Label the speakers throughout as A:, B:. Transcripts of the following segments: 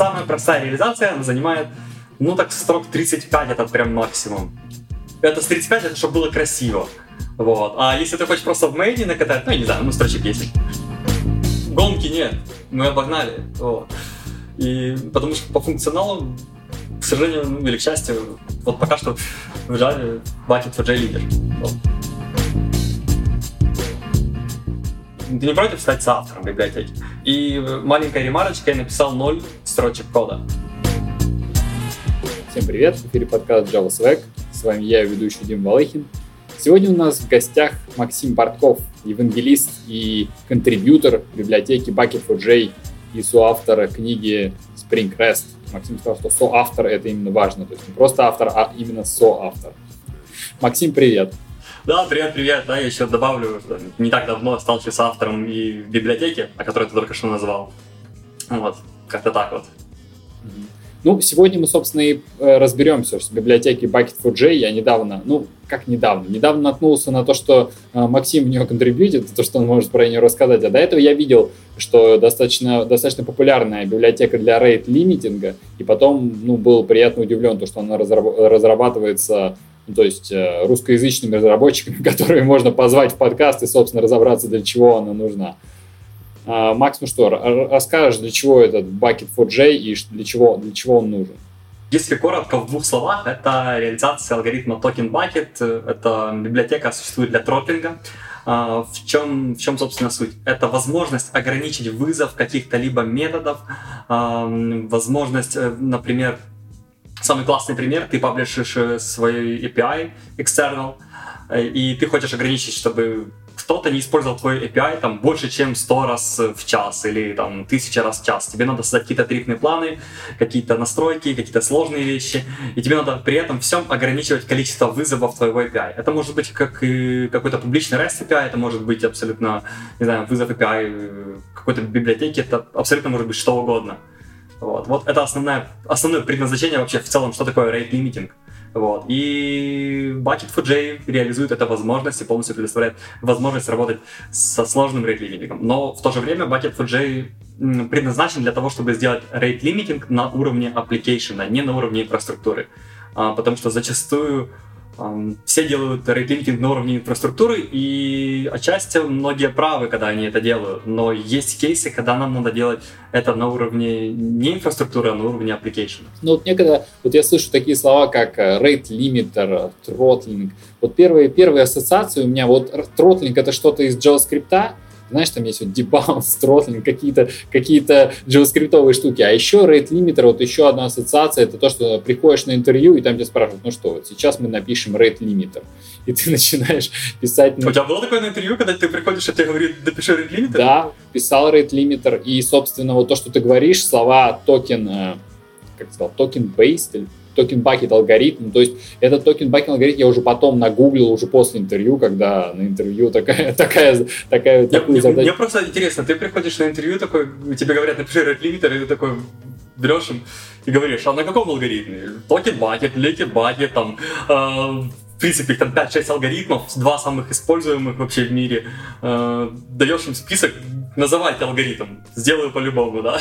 A: самая простая реализация, занимает, ну так, строк 35, это прям максимум. Это с 35, это чтобы было красиво. Вот. А если ты хочешь просто в мейне накатать, ну, я не знаю, ну, строчек 10. Гонки нет, мы обогнали. Вот. И потому что по функционалу, к сожалению, ну, или к счастью, вот пока что в Java Bucket for J лидер. Вот. Ты не против стать соавтором библиотеки? И маленькая ремарочка, я написал ноль строчек кода.
B: Всем привет, в эфире подкаст Java Swag. С вами я, ведущий Дим Балыхин. Сегодня у нас в гостях Максим Портков, евангелист и контрибьютор библиотеки Bucket4J и соавтор книги Spring REST. Максим сказал, что соавтор — это именно важно, то есть не просто автор, а именно соавтор. Максим, привет!
A: Да, привет, привет. Да, я еще добавлю, не так давно стал с автором и в библиотеке, о которой ты только что назвал. Вот, как-то так вот.
B: Ну, сегодня мы, собственно, и э, разберемся с библиотеки Bucket4J. Я недавно, ну, как недавно, недавно наткнулся на то, что э, Максим в нее контрибьютит, то, что он может про нее рассказать. А до этого я видел, что достаточно, достаточно популярная библиотека для рейд-лимитинга, и потом, ну, был приятно удивлен, то, что она разрабатывается ну, то есть э, русскоязычными разработчиками, которые можно позвать в подкаст и, собственно, разобраться, для чего она нужна. А, Макс, ну что, расскажешь, для чего этот Bucket4J и для чего, для чего он нужен?
A: Если коротко, в двух словах, это реализация алгоритма Token Bucket. Это библиотека существует для тротлинга. А, в чем, в чем, собственно, суть? Это возможность ограничить вызов каких-то либо методов, возможность, э, например, Самый классный пример, ты паблишишь э, свой API external, э, и ты хочешь ограничить, чтобы кто-то не использовал твой API там больше, чем 100 раз в час или там 1000 раз в час. Тебе надо создать какие-то тарифные планы, какие-то настройки, какие-то сложные вещи, и тебе надо при этом всем ограничивать количество вызовов твоего API. Это может быть как и какой-то публичный REST API, это может быть абсолютно, не знаю, вызов API э, какой-то библиотеки, это абсолютно может быть что угодно. Вот, вот это основное, основное предназначение вообще в целом, что такое rate limiting. Вот. И Bucket4J реализует эту возможность и полностью предоставляет возможность работать со сложным rate limiting. Но в то же время Bucket4J предназначен для того, чтобы сделать rate limiting на уровне application, а не на уровне инфраструктуры. А, потому что зачастую все делают rate limiting на уровне инфраструктуры, и отчасти многие правы, когда они это делают. Но есть кейсы, когда нам надо делать это на уровне не инфраструктуры, а на уровне application.
B: Ну вот некогда, вот я слышу такие слова, как rate limiter, throttling. Вот первые, первые ассоциации у меня, вот throttling это что-то из JavaScript, знаешь, там есть вот debounce, throttling, какие-то какие JavaScript штуки. А еще rate limiter, вот еще одна ассоциация, это то, что приходишь на интервью, и там тебя спрашивают, ну что, вот сейчас мы напишем rate limiter. И ты начинаешь писать...
A: У тебя было такое на интервью, когда ты приходишь, и тебе говорит, напиши rate limiter?
B: Да, писал rate limiter, и, собственно, вот то, что ты говоришь, слова токен, э, как сказал, token based, token bucket алгоритм. То есть этот token bucket алгоритм я уже потом нагуглил, уже после интервью, когда на интервью такая, такая, такая,
A: такую мне, задачу. Мне просто интересно, ты приходишь на интервью такой, тебе говорят, напиши rate limiter, и ты такой берешь им и говоришь, а на каком алгоритме? Token bucket, leaky bucket, там, э, в принципе, там 5-6 алгоритмов, два самых используемых вообще в мире. Э, даешь им список, называйте алгоритм, сделаю по-любому, да?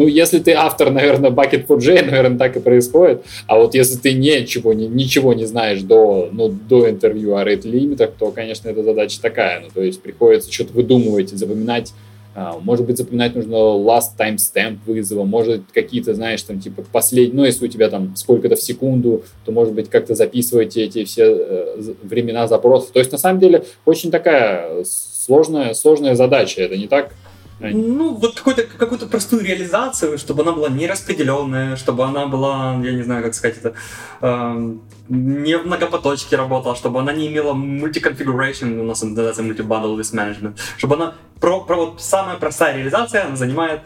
B: Ну, если ты автор, наверное, Bucket4J, наверное, так и происходит. А вот если ты ничего, не, ничего не знаешь до, ну, до интервью о rate лимитах, то, конечно, эта задача такая. Ну, то есть приходится что-то выдумывать, запоминать а, может быть, запоминать нужно last time stamp вызова, может какие-то, знаешь, там, типа, последние, ну, если у тебя там сколько-то в секунду, то, может быть, как-то записывать эти все э, времена запросов. То есть, на самом деле, очень такая сложная, сложная задача. Это не так
A: ну, вот какую-то какую простую реализацию, чтобы она была нераспределенная, чтобы она была, я не знаю, как сказать это, э, не в многопоточке работала, чтобы она не имела мультиконфигурейшн, у нас называется multi-bundle list management, чтобы она, про, про вот самая простая реализация, она занимает,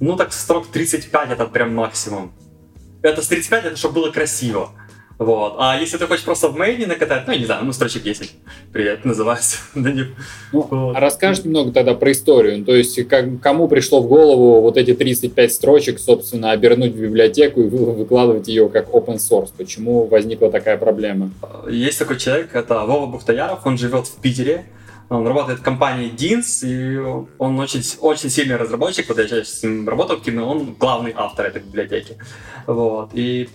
A: ну так, строк 35 это прям максимум. Это с 35, это чтобы было красиво. Вот. А если ты хочешь просто в мейне накатать, ну, я не знаю, ну, строчек 10, привет, называется.
B: ну, вот. А расскажешь немного тогда про историю? То есть, как, кому пришло в голову вот эти 35 строчек, собственно, обернуть в библиотеку и выкладывать ее как open source? Почему возникла такая проблема?
A: Есть такой человек, это Вова Бухтаяров, он живет в Питере, Он работает в компании Deans, и он очень, очень сильный разработчик, вот я с ним работал активно, он главный автор этой библиотеки. Вот. И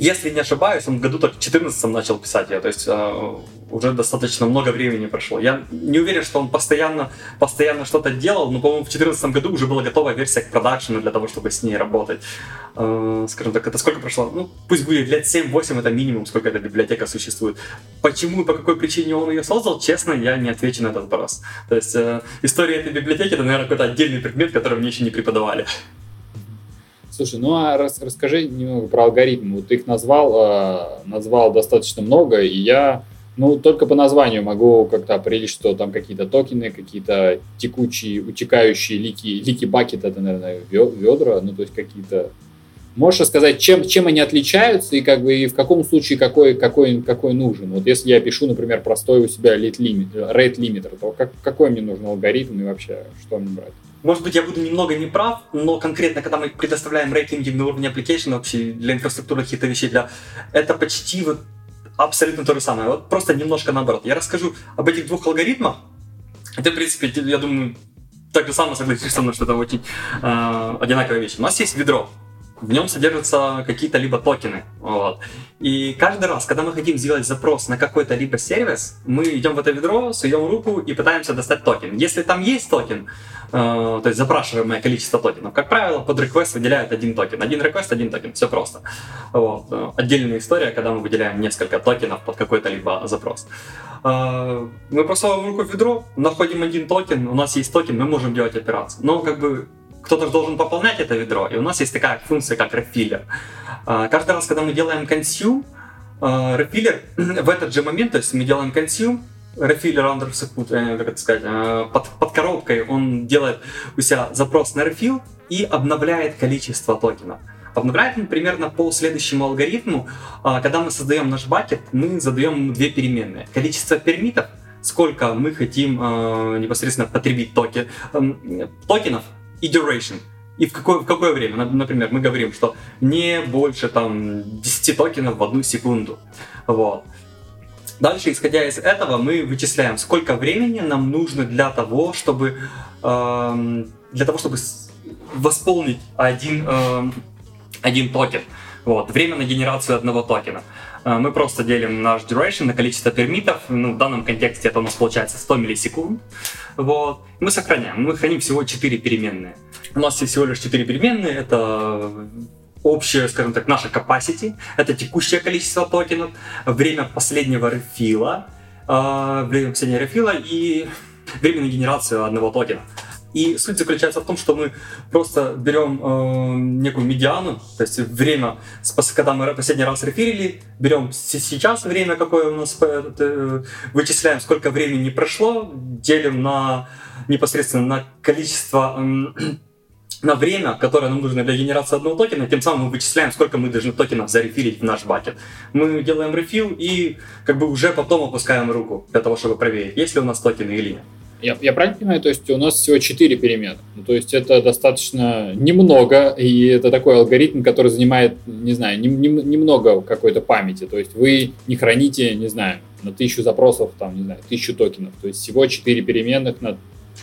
A: если не ошибаюсь, он в году в 14 начал писать ее, то есть э, уже достаточно много времени прошло. Я не уверен, что он постоянно, постоянно что-то делал, но, по-моему, в 2014 году уже была готова версия к продакшену для того, чтобы с ней работать. Э, скажем так, это сколько прошло? Ну, пусть будет лет 7-8, это минимум, сколько эта библиотека существует. Почему и по какой причине он ее создал, честно, я не отвечу на этот вопрос. То есть э, история этой библиотеки, это, наверное, какой-то отдельный предмет, который мне еще не преподавали.
B: Слушай, ну а рас, расскажи немного про алгоритмы. Вот ты их назвал, э, назвал достаточно много, и я ну, только по названию могу как-то определить, что там какие-то токены, какие-то текучие, утекающие лики, лики бакет, это, наверное, ведра, ну, то есть какие-то... Можешь рассказать, чем, чем они отличаются и как бы и в каком случае какой, какой, какой нужен? Вот если я пишу, например, простой у себя rate limiter, то как, какой мне нужен алгоритм и вообще что мне брать?
A: Может быть, я буду немного неправ, но конкретно, когда мы предоставляем rate limiting на уровне application вообще для инфраструктуры каких-то вещей, для... это почти вот абсолютно то же самое. Вот просто немножко наоборот. Я расскажу об этих двух алгоритмах. Это, в принципе, я думаю, так же самое согласишься со мной, что это очень э, одинаковые вещи. У нас есть ведро. В нем содержатся какие-то либо токены. Вот. И каждый раз, когда мы хотим сделать запрос на какой-то либо сервис, мы идем в это ведро, суем руку и пытаемся достать токен. Если там есть токен, э, то есть запрашиваемое количество токенов, как правило, под request выделяют один токен. Один request, один токен. Все просто. Вот. Отдельная история, когда мы выделяем несколько токенов под какой-то либо запрос. Э, мы просовываем руку в ведро, находим один токен, у нас есть токен, мы можем делать операцию. Но как бы кто-то же должен пополнять это ведро, и у нас есть такая функция, как refiller. А, каждый раз, когда мы делаем consume, а, refiller в этот же момент, то есть мы делаем consume, рефиллер under support, как это сказать, а, под, под коробкой он делает у себя запрос на рефил и обновляет количество токенов. Обновляет он примерно по следующему алгоритму. Когда мы создаем наш бакет, мы задаем две переменные. Количество пермитов, сколько мы хотим непосредственно потребить токен, токенов, и duration. И в какое, в какое время? Например, мы говорим, что не больше там 10 токенов в одну секунду. Вот. Дальше, исходя из этого, мы вычисляем, сколько времени нам нужно для того, чтобы, э, для того, чтобы восполнить один, э, один токен. Вот, время на генерацию одного токена. Мы просто делим наш duration на количество пермитов. Ну, в данном контексте это у нас получается 100 миллисекунд. Вот. Мы сохраняем. Мы храним всего 4 переменные. У нас есть всего лишь 4 переменные. Это общее, скажем так, наше capacity. Это текущее количество токенов. Время последнего рефила. Э, время последнего рефила и время на генерацию одного токена. И суть заключается в том, что мы просто берем э, некую медиану, то есть время, когда мы последний раз реферили, берем сейчас время, какое у нас, э, вычисляем, сколько времени прошло, делим на непосредственно на количество э, на время, которое нам нужно для генерации одного токена, тем самым мы вычисляем, сколько мы должны токенов зарефилить в наш бакет. Мы делаем рефил и как бы уже потом опускаем руку для того, чтобы проверить, есть ли у нас токены или нет.
B: Я, я правильно понимаю, то есть у нас всего 4 перемены. Ну, то есть это достаточно немного, и это такой алгоритм, который занимает, не знаю, не, не, немного какой-то памяти. То есть вы не храните, не знаю, на тысячу запросов, там, не знаю, тысячу токенов. То есть всего 4 переменных на...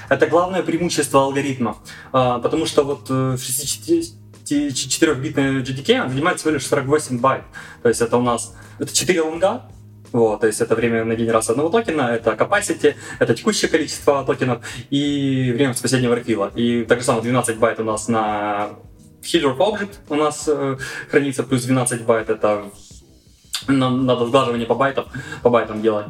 A: Это главное преимущество алгоритма, а, потому что вот э, в 64-битной GDK занимает всего лишь 48 байт. То есть это у нас это 4 лонга, вот, то есть это время на генерацию одного токена, это capacity, это текущее количество токенов и время последнего рефила. И так же самое 12 байт у нас на header of object у нас э, хранится, плюс 12 байт это нам надо сглаживание по байтам, по байтам делать.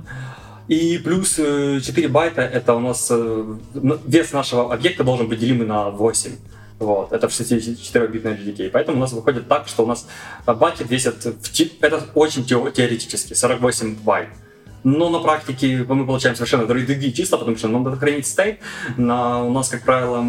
A: И плюс 4 э, байта это у нас э, вес нашего объекта должен быть делимый на 8. Вот, это в 64-битной GDK. Поэтому у нас выходит так, что у нас бакет весит, в это очень теоретически, 48 байт. Но на практике мы получаем совершенно другие числа, потому что нам надо хранить стейт. На, у нас, как правило,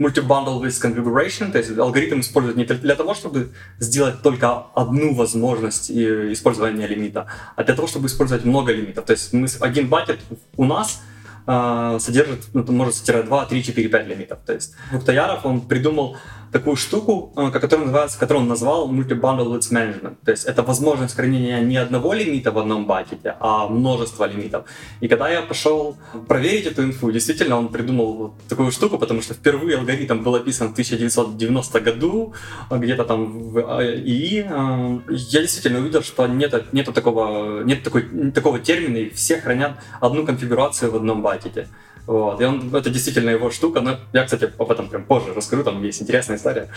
A: multi-bundle with configuration, то есть алгоритм используют не для того, чтобы сделать только одну возможность использования лимита, а для того, чтобы использовать много лимитов. То есть мы, один бакет у нас э, содержит, ну, может содержать 2, 3, 4, 5 лимитов. То есть Буктаяров, он придумал такую штуку, э, которая называется, которую он назвал Multi-Bundle Limits Management. То есть это возможность хранения не одного лимита в одном бакете, а множества лимитов. И когда я пошел проверить эту инфу, действительно он придумал такую штуку, потому что впервые алгоритм был описан в 1990 году, где-то там в ИИ. Э, я действительно увидел, что нет, нет, такого, нет такой, такого термина, и все хранят одну конфигурацию в одном бакете. Вот. И он, это действительно его штука, но я, кстати, об этом прям позже расскажу, там есть интересная история.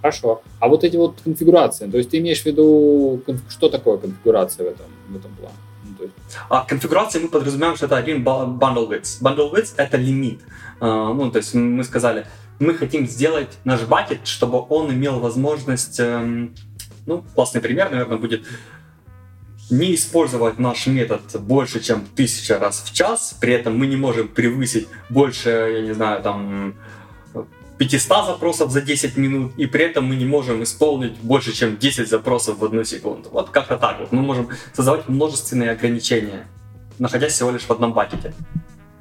B: Хорошо. А вот эти вот конфигурации, то есть ты имеешь в виду, что такое конфигурация в этом, в этом плане?
A: Ну. А конфигурации мы подразумеваем, что это один bundle width. Bundle width — это лимит. А, ну, то есть мы сказали, мы хотим сделать наш бакет, чтобы он имел возможность, эм, ну, классный пример, наверное, будет не использовать наш метод больше, чем тысяча раз в час, при этом мы не можем превысить больше, я не знаю, там 500 запросов за 10 минут, и при этом мы не можем исполнить больше, чем 10 запросов в одну секунду. Вот как-то так вот. Мы можем создавать множественные ограничения, находясь всего лишь в одном бакете.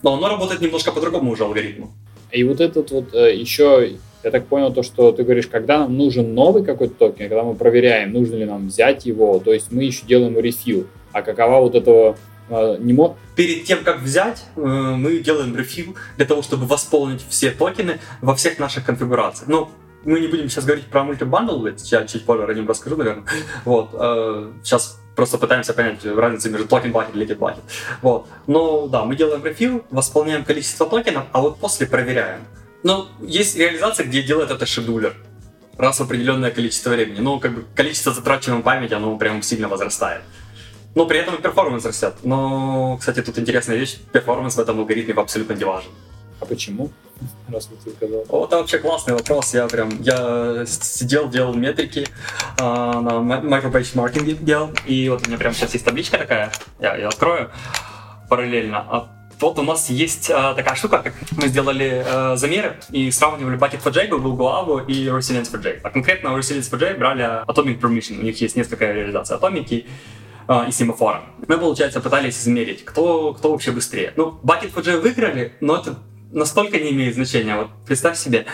A: Но оно работает немножко по другому уже алгоритму.
B: И вот этот вот э, еще я так понял то, что ты говоришь, когда нам нужен новый какой-то токен, когда мы проверяем, нужно ли нам взять его, то есть мы еще делаем refill. А какова вот этого э, не мог?
A: Перед тем, как взять, э, мы делаем refill для того, чтобы восполнить все токены во всех наших конфигурациях. Ну, мы не будем сейчас говорить про multi-bandwidth, я чуть позже о нем расскажу, наверное. Вот, э, сейчас просто пытаемся понять разницу между token bucket и leaky bucket. Вот. Но да, мы делаем refill, восполняем количество токенов, а вот после проверяем. Но есть реализация, где делает это scheduler раз в определенное количество времени. Но как бы количество затрачиваемой памяти, оно прям сильно возрастает. Но при этом и performance растет. Но, кстати, тут интересная вещь, performance в этом алгоритме абсолютно не важен.
B: А почему? Раз ты сказал.
A: Вот это вообще классный вопрос. Я прям, я сидел, делал метрики э, на микробенчмаркинге делал, и вот у меня прям сейчас есть табличка такая, я ее открою параллельно. Вот у нас есть э, такая штука, как мы сделали э, замеры и сравнивали Bucket4J, Google Guavo и Resilience4J. А конкретно у Resilience4J брали Atomic Permission. У них есть несколько реализаций Atomic и семафора. Мы, получается, пытались измерить, кто, кто вообще быстрее. Ну, Bucket4J выиграли, но это настолько не имеет значения. Вот представь себе,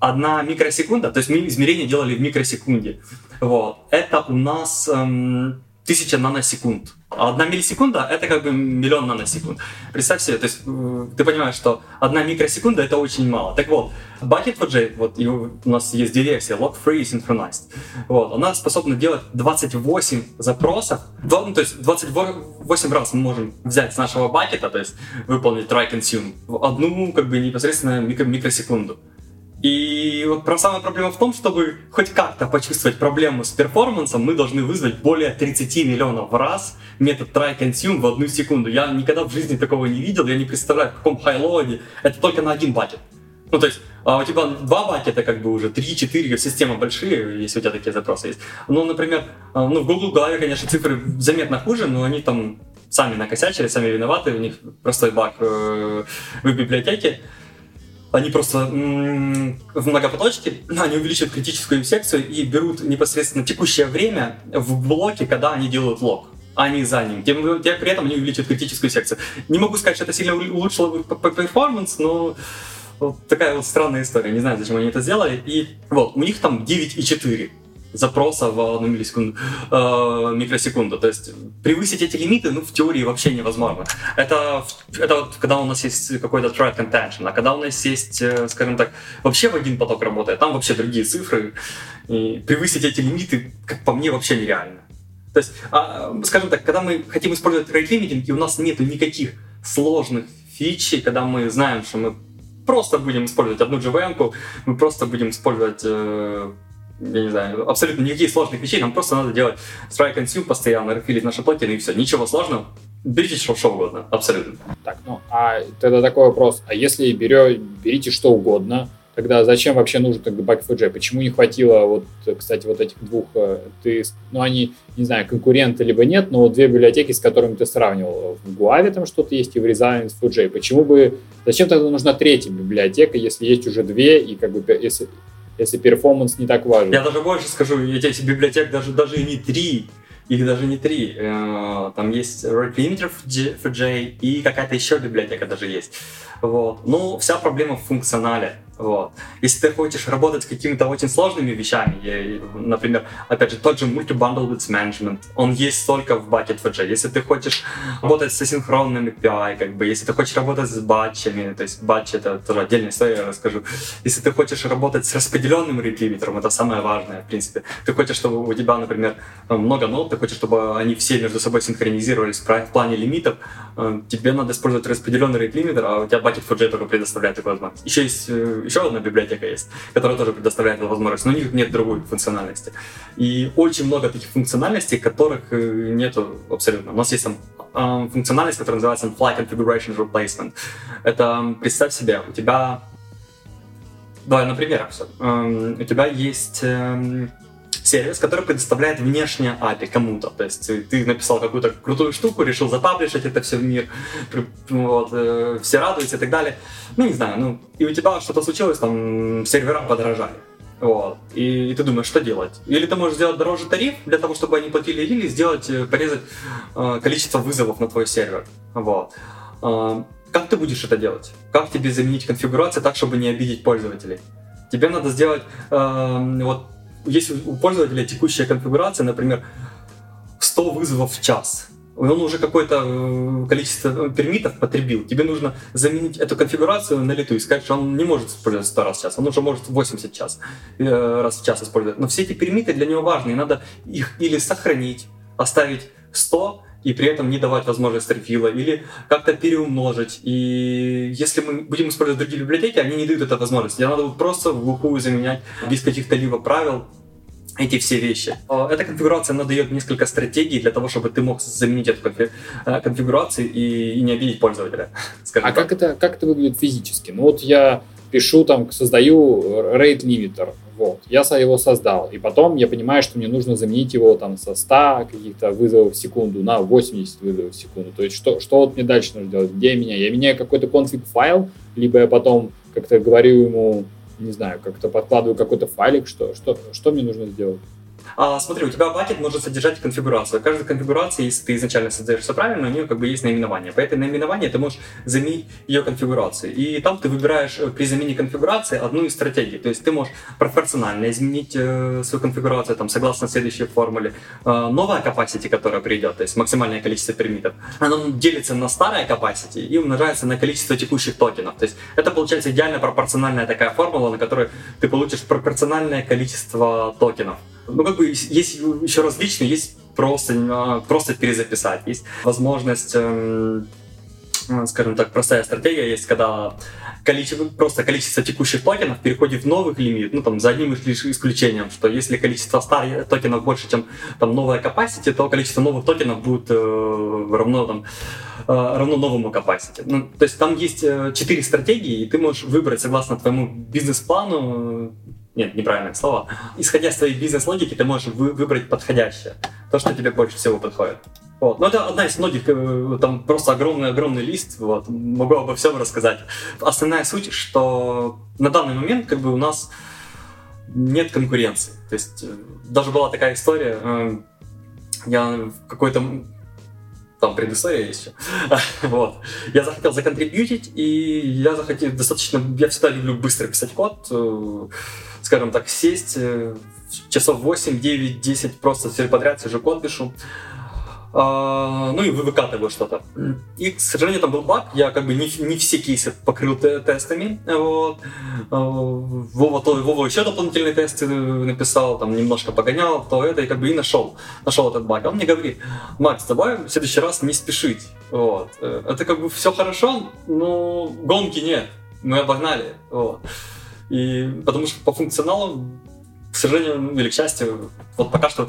A: одна микросекунда, то есть мы измерения делали в микросекунде. Вот. Это у нас эм, тысяча наносекунд. Одна миллисекунда — это как бы миллион наносекунд. Представь себе, то есть э, ты понимаешь, что одна микросекунда — это очень мало. Так вот, Bucket4j, вот у нас есть две версии, Log-Free и Synchronized. Вот, она способна делать 28 запросов, ну, то есть 28 раз мы можем взять с нашего бакета, то есть выполнить try consume, одну как бы непосредственно микро микросекунду. И вот самая проблема в том, чтобы хоть как-то почувствовать проблему с перформансом, мы должны вызвать более 30 миллионов раз метод try consume в одну секунду. Я никогда в жизни такого не видел, я не представляю, в каком хайлоаде. Это только на один бакет. Ну, то есть, а у тебя два бакета, как бы уже, три-четыре, системы большие, если у тебя такие запросы есть. Ну, например, а, ну, в Google голове, конечно, цифры заметно хуже, но они там сами накосячили, сами виноваты, у них простой баг э, в библиотеке они просто в многопоточке, они увеличивают критическую секцию и берут непосредственно текущее время в блоке, когда они делают лог а не за ним. Тем, тем при этом они увеличивают критическую секцию. Не могу сказать, что это сильно улучшило перформанс, но вот такая вот странная история. Не знаю, зачем они это сделали. И вот, у них там 9,4 запроса в одну миллисекунду, э, микросекунду. То есть превысить эти лимиты, ну, в теории вообще невозможно. Это, это вот когда у нас есть какой-то thread contention, а когда у нас есть, э, скажем так, вообще в один поток работает, там вообще другие цифры, и превысить эти лимиты, как по мне, вообще нереально. То есть, а, скажем так, когда мы хотим использовать rate limiting, и у нас нет никаких сложных фичей, когда мы знаем, что мы просто будем использовать одну JVM, мы просто будем использовать э, я не знаю, абсолютно никаких сложных вещей, нам просто надо делать try consume постоянно, рефилить наши токены и все. Ничего сложного. Берите что, что угодно, абсолютно.
B: Так, ну, а тогда такой вопрос. А если берете, берите что угодно, тогда зачем вообще нужен тогда Bucket4j? Почему не хватило вот, кстати, вот этих двух, э, ты, ну, они, не знаю, конкуренты либо нет, но вот две библиотеки, с которыми ты сравнивал, в Guave там что-то есть и в Resilience4j. Почему бы, зачем тогда нужна третья библиотека, если есть уже две, и как бы, если, если перформанс не так важен.
A: Я даже больше скажу, эти библиотек даже, даже и не три, их даже не три. Э, там есть Replimeter for J и какая-то еще библиотека даже есть. Вот. Ну, вся проблема в функционале. Вот. Если ты хочешь работать с какими-то очень сложными вещами, например, опять же, тот же multi-bundle with management, он есть только в Bucket.js. Если ты хочешь работать с асинхронным API, как бы, если ты хочешь работать с батчами, то есть батч это тоже отдельная история, я расскажу. Если ты хочешь работать с распределенным ретрибитором, это самое важное, в принципе. Ты хочешь, чтобы у тебя, например, много нод, ты хочешь, чтобы они все между собой синхронизировались в плане лимитов, э, тебе надо использовать распределенный ретрибитор, а у тебя Bucket.js только предоставляет такую возможность. Еще есть э, еще одна библиотека есть, которая тоже предоставляет эту возможность, но у них нет другой функциональности. И очень много таких функциональностей, которых э, нету абсолютно. У нас есть там э, функциональность, которая называется Fly Configuration Replacement. Это, представь себе, у тебя... Давай на примерах все. Эм, у тебя есть эм, сервис, который предоставляет внешнее API кому-то. То есть ты написал какую-то крутую штуку, решил запаблишить это все в мир, вот, э, все радуются и так далее. Ну, не знаю, ну, и у тебя что-то случилось, там, сервера подорожали. Вот. И, и ты думаешь, что делать? Или ты можешь сделать дороже тариф для того, чтобы они платили, или сделать, э, порезать э, количество вызовов на твой сервер. Вот. Э, как ты будешь это делать? Как тебе заменить конфигурацию так, чтобы не обидеть пользователей? Тебе надо сделать э, вот если у пользователя текущая конфигурация, например, 100 вызовов в час, он уже какое-то э, количество э, пермитов потребил. Тебе нужно заменить эту конфигурацию на лету и сказать, что он не может использовать 100 раз в час, он уже может 80 час, э, раз в час использовать. Но все эти пермиты для него важны, и надо их или сохранить, оставить 100, и при этом не давать возможность рефила, или как-то переумножить. И если мы будем использовать другие библиотеки, они не дают эту возможность. Тебе надо просто в глухую заменять без каких-то либо правил эти все вещи. А, эта конфигурация, она дает несколько стратегий для того, чтобы ты мог заменить эту э, конфигурацию и, и не обидеть пользователя.
B: а как это, как это выглядит физически? Ну вот я пишу там, создаю rate limiter, вот. Я его создал. И потом я понимаю, что мне нужно заменить его там со 100 каких-то вызовов в секунду на 80 вызовов в секунду. То есть что, что вот мне дальше нужно делать? Где я меняю? Я меняю какой-то конфиг файл, либо я потом как-то говорю ему, не знаю, как-то подкладываю какой-то файлик, что, что, что мне нужно сделать?
A: А, смотри, у тебя бакет может содержать конфигурацию. Каждая конфигурация, если ты изначально создаешь все правильно, у нее как бы есть наименование. По этой наименованию ты можешь заменить ее конфигурацию. И там ты выбираешь э, при замене конфигурации одну из стратегий. То есть ты можешь пропорционально изменить э, свою конфигурацию там, согласно следующей формуле. Э, новая capacity, которая придет, то есть максимальное количество пермитов, она делится на старое capacity и умножается на количество текущих токенов. То есть это получается идеально пропорциональная такая формула, на которой ты получишь пропорциональное количество токенов. Ну, как бы есть еще различные, есть просто, а, просто перезаписать, есть возможность, эм, э, скажем так, простая стратегия. Есть, когда количество, просто количество текущих токенов переходит в новых лимит, ну там за одним лишь исключением, что если количество старых токенов больше, чем там новая capacity, то количество новых токенов будет э, равно там э, равно новому capacity. Ну, то есть там есть э, четыре стратегии, и ты можешь выбрать согласно твоему бизнес-плану нет, неправильное слово. Исходя из твоей бизнес-логики, ты можешь вы, выбрать подходящее, то, что тебе больше всего подходит. Вот. Но это одна из многих, э, там просто огромный-огромный лист, вот, могу обо всем рассказать. Основная суть, что на данный момент как бы у нас нет конкуренции. То есть э, даже была такая история, э, я в какой-то там предыстория есть вот. Я захотел законтрибьютить, и я захотел достаточно... Я всегда люблю быстро писать код, скажем так, сесть э, часов 8, 9, 10 просто все подряд сижу код пишу. А, ну и вы выкатываю что-то. И, к сожалению, там был баг, я как бы не, не все кейсы покрыл тестами. Вот. А, Вова, то, Вова еще дополнительные тесты написал, там немножко погонял, то это, и как бы и нашел, нашел этот баг. Он мне говорит, Макс, давай в следующий раз не спешить. Вот. Э, это как бы все хорошо, но гонки нет. Мы обогнали. Вот. И потому что по функционалу, к сожалению, ну, или к счастью, вот пока что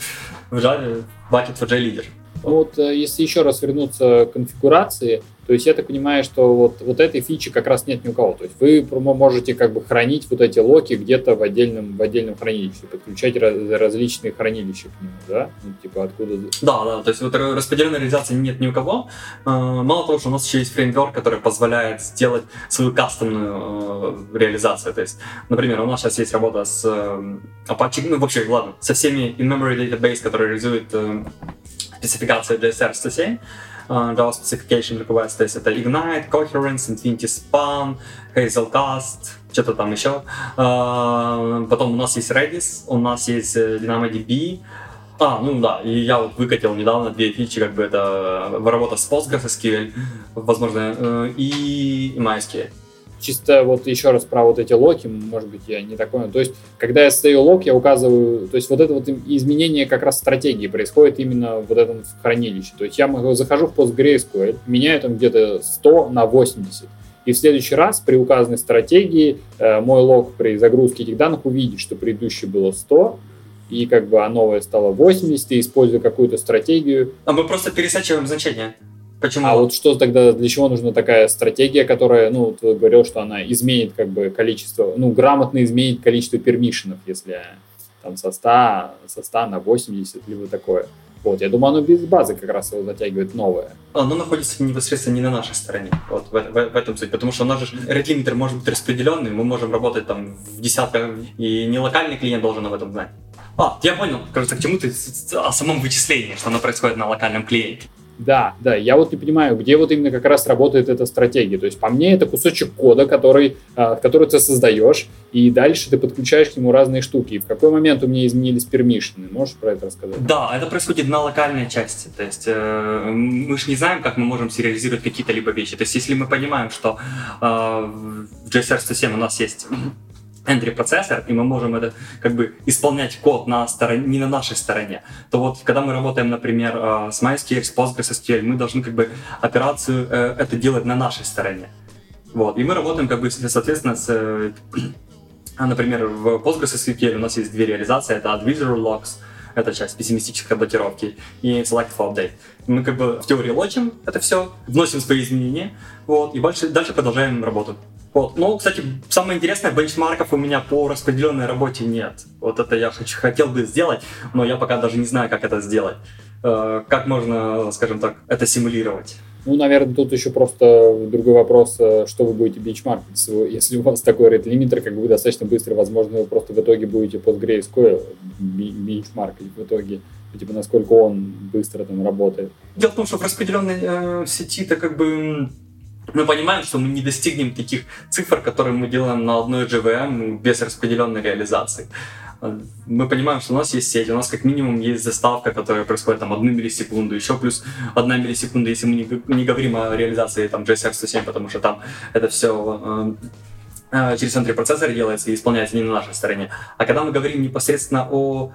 A: в Java Bucket for J лидер.
B: Ну вот э, если еще раз вернуться к конфигурации, то есть я так понимаю, что вот, вот этой фичи как раз нет ни у кого. То есть вы можете как бы хранить вот эти локи где-то в отдельном, в отдельном хранилище, подключать раз, различные хранилища к нему, да? Ну, типа откуда...
A: Да, да, то есть вот распределенной реализации нет ни у кого. А, мало того, что у нас еще есть фреймворк, который позволяет сделать свою кастомную э, реализацию. То есть, например, у нас сейчас есть работа с э, Apache, ну вообще, ладно, со всеми in-memory database, которые реализуют э, спецификацию JSR 107, Java Specification Request, то есть это Ignite, Coherence, Infinity Span, Hazelcast, что-то там еще. А, потом у нас есть Redis, у нас есть э, DynamoDB, а, ну да, и я вот выкатил недавно две фичи, как бы это работа с PostgreSQL, возможно, э, и MySQL.
B: Чисто вот еще раз про вот эти локи, может быть, я не так понял. То есть, когда я стою лок, я указываю, то есть вот это вот изменение как раз стратегии происходит именно вот этом хранилище. То есть я захожу в PostgreSQL, меняю там где-то 100 на 80. И в следующий раз при указанной стратегии э, мой лог при загрузке этих данных увидит, что предыдущее было 100, и как бы а новое стало 80, и используя какую-то стратегию.
A: А мы просто пересачиваем значение.
B: Почему? А вот что тогда, для чего нужна такая стратегия, которая, ну, ты говорил, что она изменит как бы количество, ну, грамотно изменит количество пермишенов, если там со 100, со 100 на 80, либо такое. Вот, я думаю, оно без базы как раз его затягивает новое.
A: Оно находится непосредственно не на нашей стороне. Вот в, в, в этом суть. Потому что у нас же red limiter может быть распределенный, мы можем работать там в десятках, и не локальный клиент должен об этом знать. А, я понял, кажется, к чему ты о самом вычислении, что оно происходит на локальном клиенте.
B: Да, да, я вот не понимаю, где вот именно как раз работает эта стратегия. То есть по мне это кусочек кода, который, а, который ты создаешь, и дальше ты подключаешь к нему разные штуки. И в какой момент у меня изменились пермишины? Можешь про это рассказать?
A: Да, это происходит на локальной части. То есть э, мы же не знаем, как мы можем сериализировать какие-то либо вещи. То есть если мы понимаем, что э, в JSR 107 у нас есть entry процессор, и мы можем это как бы исполнять код на стороне, не на нашей стороне, то вот когда мы работаем, например, э, с MySQL, с PostgreSQL, мы должны как бы операцию э, это делать на нашей стороне. Вот. И мы работаем как бы, соответственно, с э, например, в PostgreSQL у нас есть две реализации, это Advisor Logs, это часть пессимистической блокировки, и Select for Update. Мы как бы в теории лочим это все, вносим свои изменения, вот, и дальше, дальше продолжаем работу. Вот. Ну, кстати, самое интересное, бенчмарков у меня по распределенной работе нет. Вот это я хочу, хотел бы сделать, но я пока даже не знаю, как это сделать. Э, как можно, скажем так, это симулировать.
B: Ну, наверное, тут еще просто другой вопрос, э, что вы будете бенчмаркить. Если у вас такой рейд лимитер, как бы достаточно быстро, возможно, вы просто в итоге будете PostgreSQL бенчмаркить в итоге, типа, насколько он быстро там работает.
A: Дело в том, что в распределенной э, сети-то как бы мы понимаем, что мы не достигнем таких цифр, которые мы делаем на одной GVM без распределенной реализации. Мы понимаем, что у нас есть сеть, у нас как минимум есть заставка, которая происходит там одну миллисекунду, еще плюс одна миллисекунда, если мы не, не говорим о реализации там JSR 107, потому что там это все э, э, через внутри процессор делается и исполняется не на нашей стороне. А когда мы говорим непосредственно о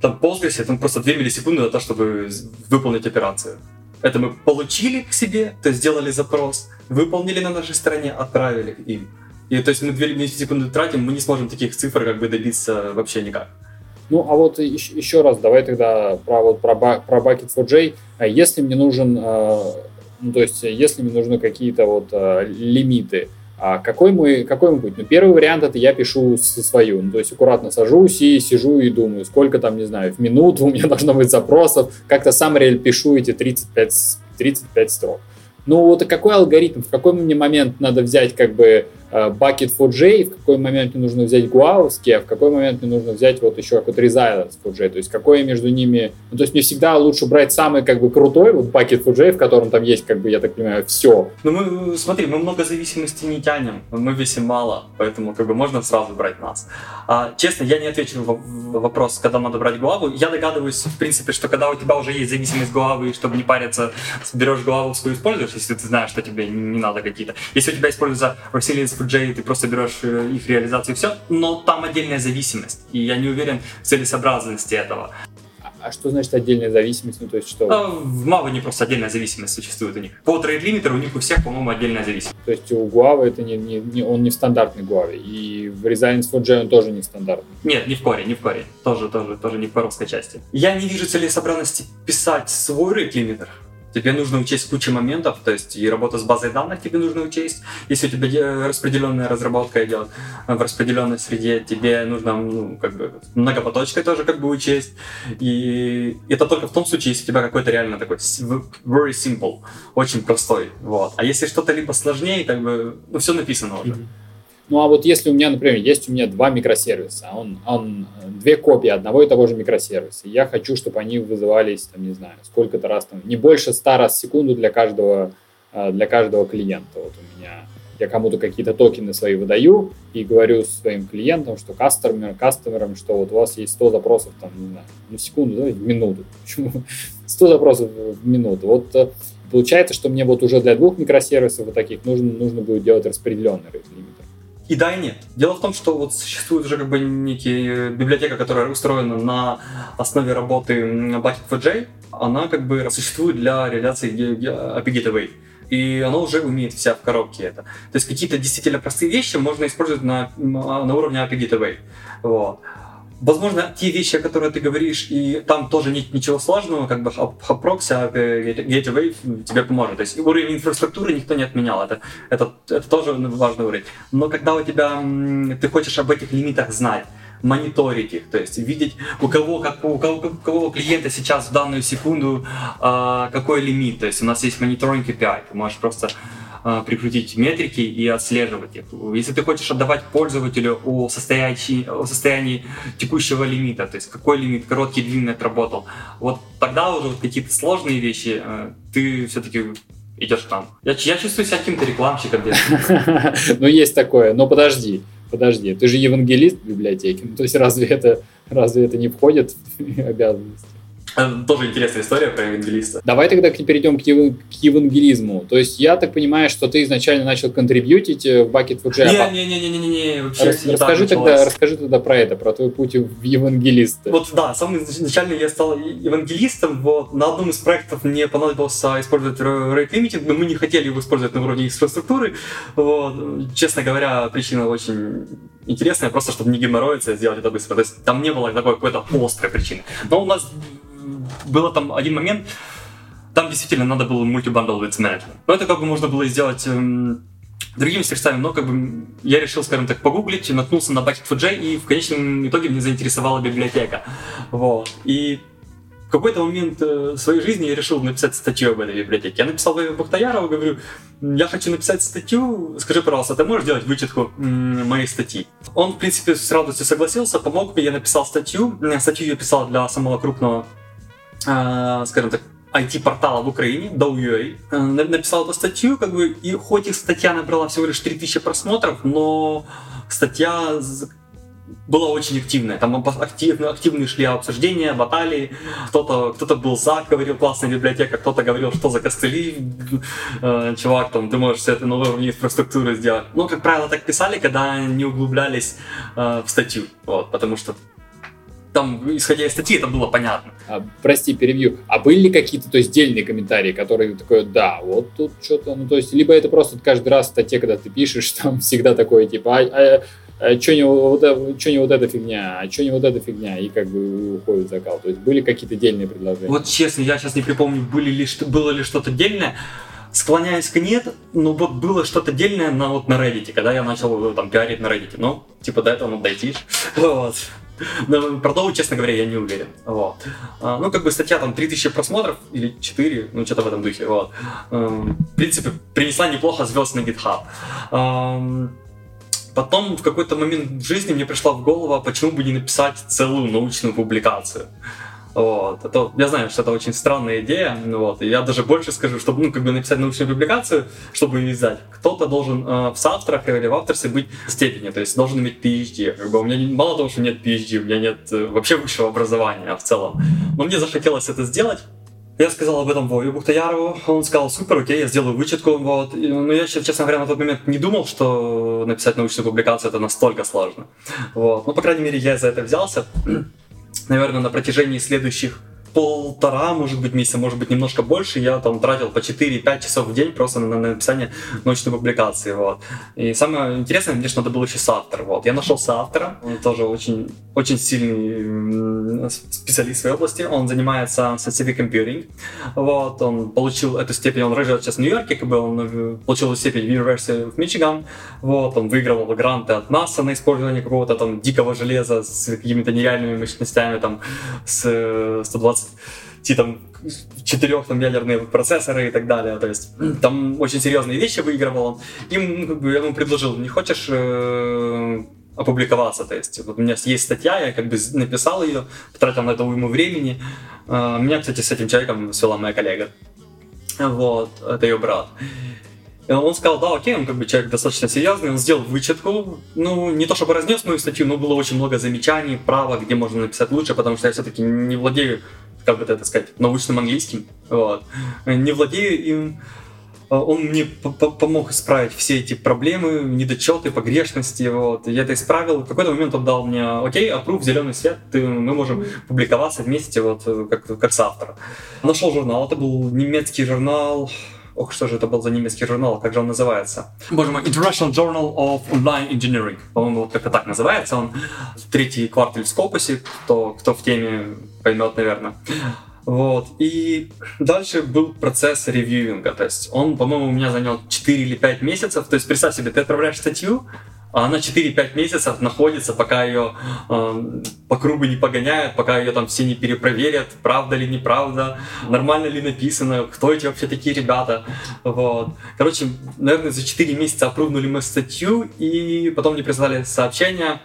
A: там, Postgres, это просто 2 миллисекунды на то, чтобы выполнить операцию. Это мы получили к себе, то есть сделали запрос, выполнили на нашей стороне, отправили им. И то есть мы 2 миллисекунды тратим, мы не сможем таких цифр как бы добиться вообще никак.
B: Ну, а вот еще, еще раз, давай тогда про, вот, про, про Bucket4J. А если мне нужен, э, ну, то есть, если мне нужны какие-то вот э, лимиты, а какой мой, какой мой путь? Ну, первый вариант это я пишу свою. Ну, то есть аккуратно сажусь и сижу и думаю, сколько там, не знаю, в минуту у меня должно быть запросов. Как-то сам реально пишу эти 35, 35 строк. Ну вот какой алгоритм, в какой мне момент надо взять как бы Э, Bucket4j, в какой момент мне нужно взять гуаовский, а в какой момент мне нужно взять вот еще какой-то Resilience 4j, то есть какое между ними, ну, то есть мне всегда лучше брать самый как бы крутой вот Bucket4j, в котором там есть как бы, я так понимаю, все.
A: Ну мы, смотри, мы много зависимости не тянем, мы весим мало, поэтому как бы можно сразу брать нас. А, честно, я не отвечу в вопрос, когда надо брать главу. Я догадываюсь, в принципе, что когда у тебя уже есть зависимость главы, чтобы не париться, берешь главу используешь, если ты знаешь, что тебе не надо какие-то. Если у тебя используется Resilience FJ, ты просто берешь э, их реализацию и все, но там отдельная зависимость. И я не уверен в целесообразности этого.
B: А что значит отдельная зависимость? Ну, то есть что?
A: А, в Mava не просто отдельная зависимость существует у них. По трейд лимитер у них у всех, по-моему, отдельная зависимость.
B: То есть у Guava это не, не, не, он не в стандартной Guava, и в Resilience 4J он тоже не стандартный.
A: Нет, не в коре, не в коре. Тоже, тоже, тоже не в коровской части. Я не вижу целесообразности писать свой рейд лимитер тебе нужно учесть кучу моментов, то есть и работа с базой данных тебе нужно учесть. Если у тебя распределенная разработка идет в распределенной среде, тебе нужно ну, как бы многопоточкой тоже как бы учесть. И это только в том случае, если у тебя какой-то реально такой very simple, очень простой. Вот. А если что-то либо сложнее, как бы, ну, все написано уже. Mm-hmm.
B: Ну а вот если у меня, например, есть у меня два микросервиса, он, он две копии одного и того же микросервиса, я хочу, чтобы они вызывались, там, не знаю, сколько-то раз, там, не больше 100 раз в секунду для каждого, э, для каждого клиента. Вот у меня я кому-то какие-то токены свои выдаю и говорю своим клиентам, что кастомерам, кастомерам, что вот у вас есть 100 запросов там, не знаю, ну, секунду, да, в минуту. Почему? 100 запросов в минуту. Вот э, получается, что мне вот уже для двух микросервисов вот таких нужно, нужно будет делать распределенный лимит.
A: И да, и нет. Дело в том, что вот существует уже как бы некая библиотека, которая устроена на основе работы Bucket4j, она как бы существует для реализации API Gateway и оно уже умеет вся в коробке это. То есть какие-то действительно простые вещи можно использовать на, на уровне API Gateway. Вот. Возможно, те вещи, о которых ты говоришь, и там тоже нет ничего сложного, как бы HubProxy, API Gateway тебе поможет. То есть уровень инфраструктуры никто не отменял, это, это, это тоже важный уровень. Но когда у тебя, ты хочешь об этих лимитах знать, мониторить их, то есть видеть, у кого, как, у кого, у кого клиента сейчас в данную секунду а, какой лимит. То есть у нас есть мониторинг API, ты можешь просто а, прикрутить метрики и отслеживать их. Если ты хочешь отдавать пользователю о состоянии, о состоянии текущего лимита, то есть какой лимит, короткий, длинный отработал, вот тогда уже вот какие-то сложные вещи э, ты все-таки идешь там. Я, я чувствую себя каким-то рекламщиком.
B: Ну, есть такое, но подожди подожди, ты же евангелист в библиотеке, ну, то есть разве это, разве это не входит в обязанности?
A: Тоже интересная история про евангелиста.
B: Давай тогда перейдем к, ев... к евангелизму. То есть я так понимаю, что ты изначально начал контрибьютить э, в Bucket for
A: Java. Не-не-не-не-не, вообще Рас,
B: расскажи, тогда, расскажи тогда про это, про твой путь в евангелиста.
A: Вот да, самый изначально я стал евангелистом. Вот, на одном из проектов мне понадобилось использовать rate limiting, но мы не хотели его использовать на уровне инфраструктуры. Вот. Честно говоря, причина очень интересная, просто чтобы не геморроиться, сделать это быстро. То есть там не было такой какой-то острой причины. Но у нас было там один момент, там действительно надо было мультибандл with management. Но это как бы можно было сделать эм, другими средствами, но как бы я решил, скажем так, погуглить, наткнулся на Bucket4j, и в конечном итоге меня заинтересовала библиотека. Вот. И в какой-то момент э, своей жизни я решил написать статью об этой библиотеке. Я написал Бухтаярову, говорю, я хочу написать статью, скажи, пожалуйста, ты можешь делать вычетку моей статьи? Он, в принципе, с радостью согласился, помог мне, я написал статью. Статью я писал для самого крупного скажем так, IT-портала в Украине, DOW.ua, э, написал эту статью, как бы, и хоть и статья набрала всего лишь 3000 просмотров, но статья была очень активная. Там активно, активные шли обсуждения, баталии. Кто-то кто был за, говорил, классная библиотека, кто-то говорил, что за костыли, э, чувак, там, ты можешь все это на уровне инфраструктуры сделать. Ну, как правило, так писали, когда не углублялись э, в статью. Вот, потому что там, исходя из статьи, это было понятно.
B: А, прости, перебью. А были ли какие-то, то есть, дельные комментарии, которые такое, да, вот тут что-то, ну, то есть, либо это просто каждый раз в статье, когда ты пишешь, там всегда такое, типа, а, а, а что не, вот, что не вот эта фигня, а что не вот эта фигня, и как бы уходит закал. То есть, были какие-то дельные предложения?
A: Вот честно, я сейчас не припомню, были ли, было ли что-то дельное, склоняюсь к нет, но вот было что-то дельное на, вот, на Reddit, когда я начал там пиарить на Reddit. Ну, типа до этого надо дойти. Вот. Но про Доу, честно говоря, я не уверен. Вот. А, ну, как бы статья там 3000 просмотров или 4, ну, что-то в этом духе. Вот. Эм, в принципе, принесла неплохо звезд на GitHub. Эм, потом в какой-то момент в жизни мне пришла в голову, а почему бы не написать целую научную публикацию. Вот. Это, я знаю, что это очень странная идея, вот. и я даже больше скажу, чтобы ну, как бы написать научную публикацию, чтобы ее издать, кто-то должен э, в соавторах или в авторстве быть степени, то есть должен иметь PhD. Как бы у меня не, мало того, что нет PhD, у меня нет э, вообще высшего образования в целом. Но мне захотелось это сделать, я сказал об этом Вове Бухтаярову, он сказал, супер, окей, я сделаю вычетку, вот. Но ну, я, честно говоря, на тот момент не думал, что написать научную публикацию это настолько сложно. Вот. Ну, по крайней мере, я за это взялся наверное, на протяжении следующих полтора, может быть, месяца, может быть, немножко больше, я там тратил по 4-5 часов в день просто на, на написание научной публикации, вот. И самое интересное, конечно, надо было еще соавтор, вот. Я нашел соавтора, он тоже очень, очень сильный специалист в своей области, он занимается scientific computing, вот, он получил эту степень, он живет сейчас в Нью-Йорке, как бы он э, получил степень в University of Michigan, вот, он выиграл гранты от НАСА на использование какого-то там дикого железа с какими-то нереальными мощностями, там, с 120 четырех там, ядерные процессоры и так далее. То есть там очень серьезные вещи выигрывал он. Им, ну, как бы, я ему предложил, не хочешь э, опубликоваться? То есть вот у меня есть статья, я как бы написал ее, потратил на это уйму времени. Э, меня, кстати, с этим человеком свела моя коллега. Вот, это ее брат. И он сказал, да, окей, он как бы человек достаточно серьезный, он сделал вычетку, ну, не то чтобы разнес мою статью, но было очень много замечаний, права, где можно написать лучше, потому что я все-таки не владею, как бы это сказать, научным английским, вот, не владею им, он мне помог исправить все эти проблемы, недочеты, погрешности. Вот. Я это исправил. В какой-то момент он дал мне, окей, опрув, зеленый свет, ты, мы можем публиковаться вместе, вот, как, как соавтор. Нашел журнал, это был немецкий журнал, Ох, что же это был за немецкий журнал, как же он называется? Боже мой, International Journal of Online Engineering. По-моему, вот как-то так называется. Он третий квартал в Скопусе, кто, кто в теме поймет, наверное. Вот. И дальше был процесс ревьюинга. То есть он, по-моему, у меня занял 4 или 5 месяцев. То есть представь себе, ты отправляешь статью, она 4-5 месяцев находится, пока ее э, по кругу не погоняют, пока ее там все не перепроверят, правда ли, неправда, нормально ли написано, кто эти вообще такие ребята. Вот. Короче, наверное, за 4 месяца опрувнули мы статью, и потом мне прислали сообщение,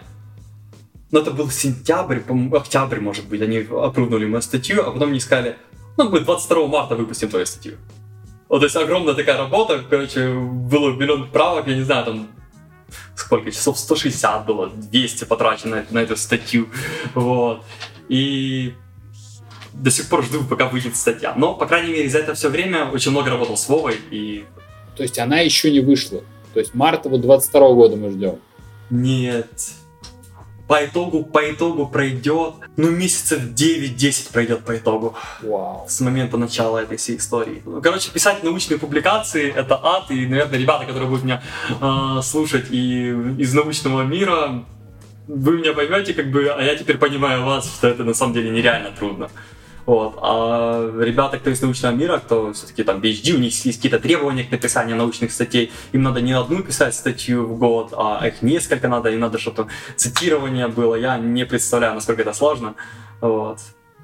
A: но это был сентябрь, октябрь, может быть, они опрувнули мою статью, а потом мне сказали, ну, мы 22 марта выпустим твою статью. Вот, то есть огромная такая работа, короче, было миллион правок, я не знаю, там сколько часов, 160 было, 200 потрачено на, на эту статью, вот. И до сих пор жду, пока выйдет статья. Но, по крайней мере, за это все время очень много работал с Вовой и...
B: То есть она еще не вышла? То есть марта вот 22 года мы ждем?
A: Нет, по итогу, по итогу пройдет, ну, месяцев 9-10 пройдет по итогу.
B: Вау.
A: С момента начала этой всей истории. Короче, писать научные публикации — это ад, и, наверное, ребята, которые будут меня э, слушать и из научного мира, вы меня поймете, как бы, а я теперь понимаю вас, что это на самом деле нереально трудно. Вот. А ребята, кто из научного мира, кто все-таки там PhD, у них есть какие-то требования к написанию научных статей, им надо не одну писать статью в год, а их несколько надо, им надо, чтобы цитирование было. Я не представляю, насколько это сложно. Вот.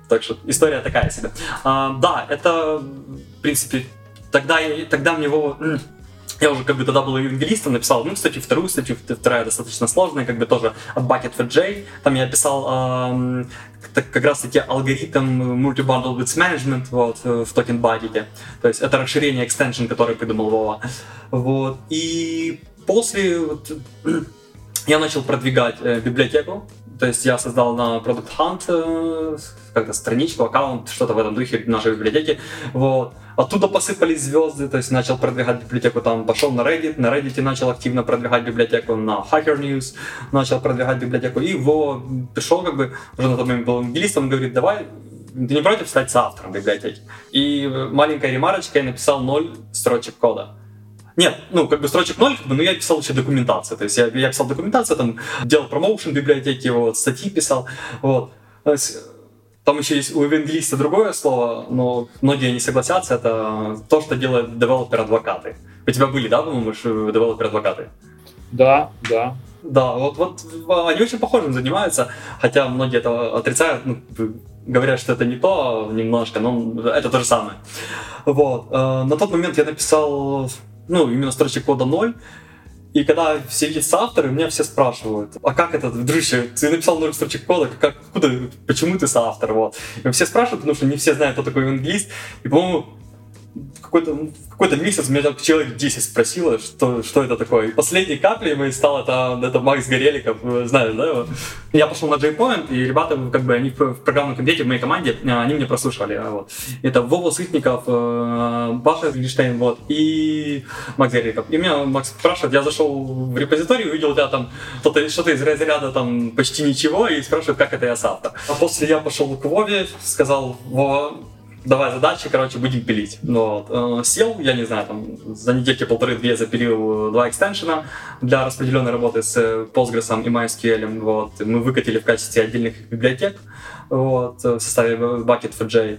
A: Так что история такая себе. А, да, это, в принципе, тогда, тогда мне его я уже как бы тогда был евангелистом, написал одну статью, вторую статью, вторая достаточно сложная, как бы тоже от Bucket for J. Там я писал э, как раз таки алгоритм Multi-Bundle Management вот, э, в токен Bucket. То есть это расширение extension, который придумал Вова. Вот. И после вот, я начал продвигать э, библиотеку, то есть я создал на Product Hunt э, как-то страничку, аккаунт, что-то в этом духе нашей библиотеки. Вот. Оттуда посыпались звезды, то есть начал продвигать библиотеку, там пошел на Reddit, на Reddit начал активно продвигать библиотеку, на Hacker News начал продвигать библиотеку, и его пришел как бы, уже на тот момент был английском, он говорит, давай ты не против стать соавтором библиотеки? И маленькая ремарочка, я написал ноль строчек кода. Нет, ну, как бы строчек ноль, как бы, но я писал еще документацию. То есть я, я писал документацию, там, делал промоушен библиотеки, вот, статьи писал, вот. Там еще есть у евангелиста другое слово, но многие не согласятся, это то, что делают девелопер-адвокаты. У тебя были, да, по-моему, девелопер-адвокаты?
B: Да, да.
A: Да, вот, вот они очень похожим занимаются, хотя многие это отрицают, ну, говорят, что это не то немножко, но это то же самое. Вот. Э, на тот момент я написал ну, именно строчек кода 0. И когда все видят соавторы, меня все спрашивают, а как это, дружище, ты написал 0 строчек кода, как, откуда, почему ты соавтор, вот. И все спрашивают, потому что не все знают, кто такой английст. И, по-моему, какой-то какой-то месяц меня человек 10 спросило, что, что это такое. И последней каплей моей стал это, это Макс Гореликов, знаешь, да, его? Я пошел на JPoint, и ребята, как бы, они в программном комитете, в моей команде, а, они меня прослушали, а, вот. Это Вова Сытников, э, Паша Вильштейн, вот, и Макс Гореликов. И меня Макс спрашивает, я зашел в репозиторий, увидел тебя там что-то, что-то из разряда там почти ничего, и спрашивает, как это я соавтор. А после я пошел к Вове, сказал, Вова, давай задачи, короче, будем пилить. Ну, вот. Э, сел, я не знаю, там, за недельки полторы-две запилил два экстеншена для распределенной работы с Postgres и MySQL. Вот. Мы выкатили в качестве отдельных библиотек вот, в составе Bucket4J.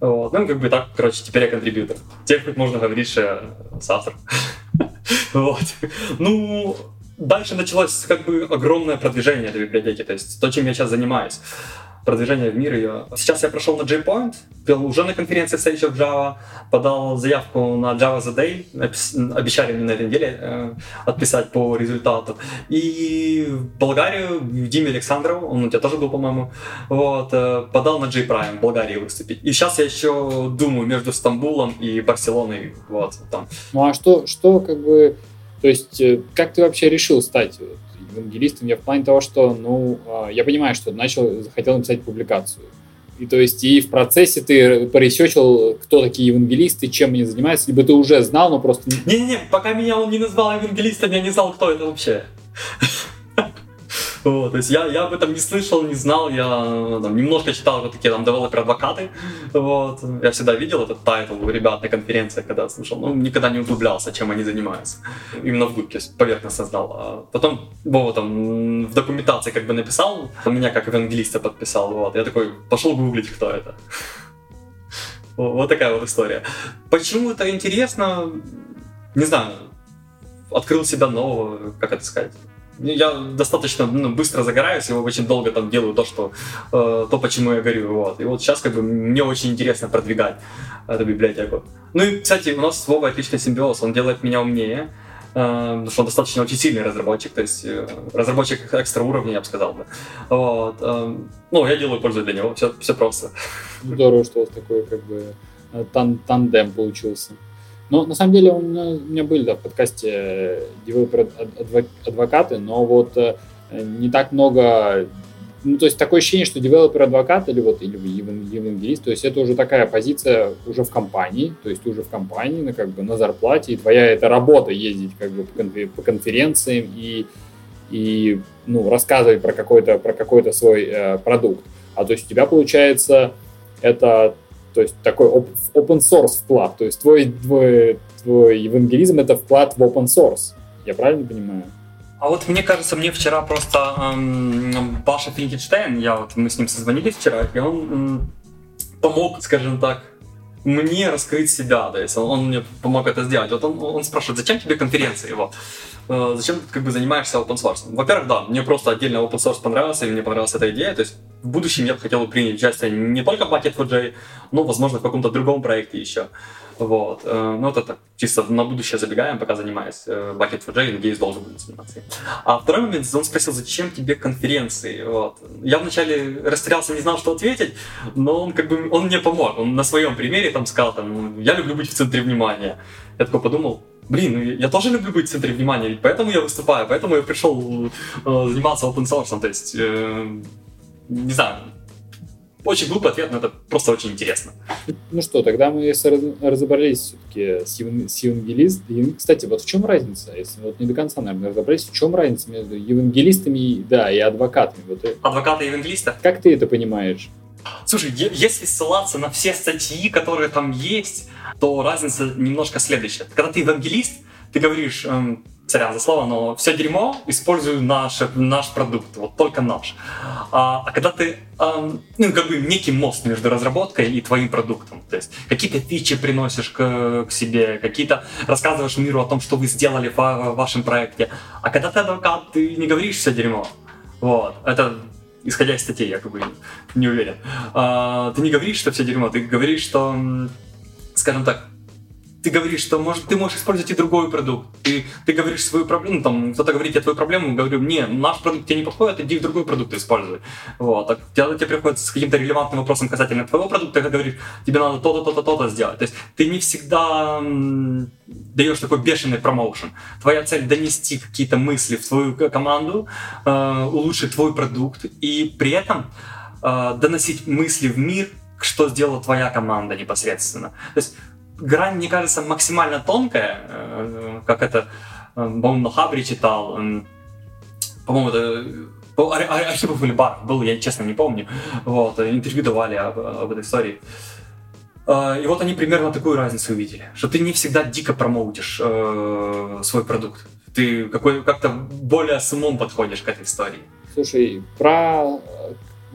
A: Вот. Ну, как бы так, короче, теперь я контрибьютор. Теперь хоть можно говорить, что соавтор. Вот. Ну, дальше началось как бы огромное продвижение этой библиотеки, то есть то, чем я сейчас занимаюсь. Продвижения в мир ее. Сейчас я прошел на JPoint, был уже на конференции встречи в Java, подал заявку на Java the Day, обещали мне на этой неделе э, отписать по результату. И в Болгарию, Диме Александрову, он у тебя тоже был, по-моему, вот, э, подал на JPrime в Болгарии выступить. И сейчас я еще думаю между Стамбулом и Барселоной, вот, там.
B: Ну а что, что как бы, то есть, э, как ты вообще решил стать евангелистом? Я в плане того, что, ну, а, я понимаю, что начал, захотел написать публикацию. И то есть и в процессе ты поресечил, кто такие евангелисты, чем они занимаются, либо ты уже знал, но просто...
A: Не-не-не, пока меня он не назвал евангелистом, я не знал, кто это вообще. Вот, то есть я, я об этом не слышал, не знал, я там, немножко читал вот такие там девелопер-адвокаты, вот, я всегда видел этот title у ребят на конференции, когда слушал, но никогда не углублялся, чем они занимаются, именно в группе, поверхностно знал. А потом Вова там в документации как бы написал, меня как евангелиста подписал, вот, я такой пошел гуглить, кто это. Вот такая вот история. Почему это интересно? Не знаю. Открыл себя нового, как это сказать я достаточно ну, быстро загораюсь и очень долго там делаю то, что э, то, почему я горю. Вот. И вот сейчас как бы мне очень интересно продвигать эту библиотеку. Ну и, кстати, у нас с Вовой отличный симбиоз, он делает меня умнее, э, потому что он достаточно очень сильный разработчик, то есть э, разработчик экстра уровня, я бы сказал бы. Вот. Э, ну, я делаю пользу для него, все, все просто.
B: Здорово, что у вас такой как бы тан тандем получился. Ну, на самом деле, у меня, у меня были да, в подкасте девелопер-адвокаты, но вот э, не так много... Ну, то есть такое ощущение, что девелопер-адвокат или вот или евангелист, то есть это уже такая позиция уже в компании, то есть уже в компании, на, как бы на зарплате, и твоя это работа ездить как бы по конференциям и, и ну, рассказывать про какой-то про какой-то свой э, продукт. А то есть у тебя получается это то есть такой open source вклад. То есть твой, твой, твой евангелизм — это вклад в open source. Я правильно понимаю?
A: А вот мне кажется, мне вчера просто эм, Паша Финкенштейн, я вот, мы с ним созвонились вчера, и он эм, помог, скажем так, мне раскрыть себя, то есть он, он мне помог это сделать. Вот он, он спрашивает, зачем тебе конференции, вот, э, зачем как бы занимаешься open source? Во-первых, да, мне просто отдельно open source понравился, и мне понравилась эта идея, то есть в будущем я бы хотел принять участие не только в Bucket4J, но, возможно, в каком-то другом проекте еще. Вот. Э, ну, это чисто на будущее забегаем, пока занимаюсь э, Bucket4J, надеюсь, должен буду заниматься. А второй момент, он спросил, зачем тебе конференции? Вот. Я вначале растерялся, не знал, что ответить, но он как бы, он мне помог. Он на своем примере там сказал, там, я люблю быть в центре внимания. Я такой подумал, блин, ну я тоже люблю быть в центре внимания, ведь поэтому я выступаю, поэтому я пришел э, заниматься open source, то есть, э, не знаю, очень глупый ответ, но это просто очень интересно.
B: Ну что, тогда мы разобрались все-таки с, ев... с евангелистом. Кстати, вот в чем разница, если вот не до конца, наверное, разобрались, в чем разница между евангелистами да, и адвокатами? Вот,
A: э, Адвоката и евангелиста?
B: Как ты это понимаешь?
A: Слушай, если ссылаться на все статьи, которые там есть, то разница немножко следующая. Когда ты евангелист, ты говоришь, эм, сорян за слово, но все дерьмо использую наш, наш продукт, вот только наш. А, а когда ты, эм, ну, как бы некий мост между разработкой и твоим продуктом, то есть какие-то фичи приносишь к, к себе, какие-то рассказываешь миру о том, что вы сделали в, в вашем проекте. А когда ты адвокат, ты не говоришь все дерьмо. Вот, это исходя из статей, я как бы не уверен. А, ты не говоришь, что все дерьмо, ты говоришь, что, скажем так, ты говоришь, что может, ты можешь использовать и другой продукт. Ты, ты говоришь свою проблему, ну, там, кто-то говорит я твою проблему, говорю, не, наш продукт тебе не подходит, иди другой продукт используй. Вот. Так, когда тебе приходит с каким-то релевантным вопросом касательно твоего продукта, ты говоришь, тебе надо то-то, то-то, то-то сделать. То есть ты не всегда даешь такой бешеный промоушен. Твоя цель донести какие-то мысли в твою команду, э, улучшить твой продукт и при этом э, доносить мысли в мир, что сделала твоя команда непосредственно. То есть грань, мне кажется, максимально тонкая, э, как это, э, по-моему, на Хабре читал, по-моему, это Архипов или Бар был, я честно не помню, вот, интервью давали об, об этой истории. Э, и вот они примерно такую разницу увидели, что ты не всегда дико промоутишь э, свой продукт, ты какой, как-то более с умом подходишь к этой истории.
B: Слушай, про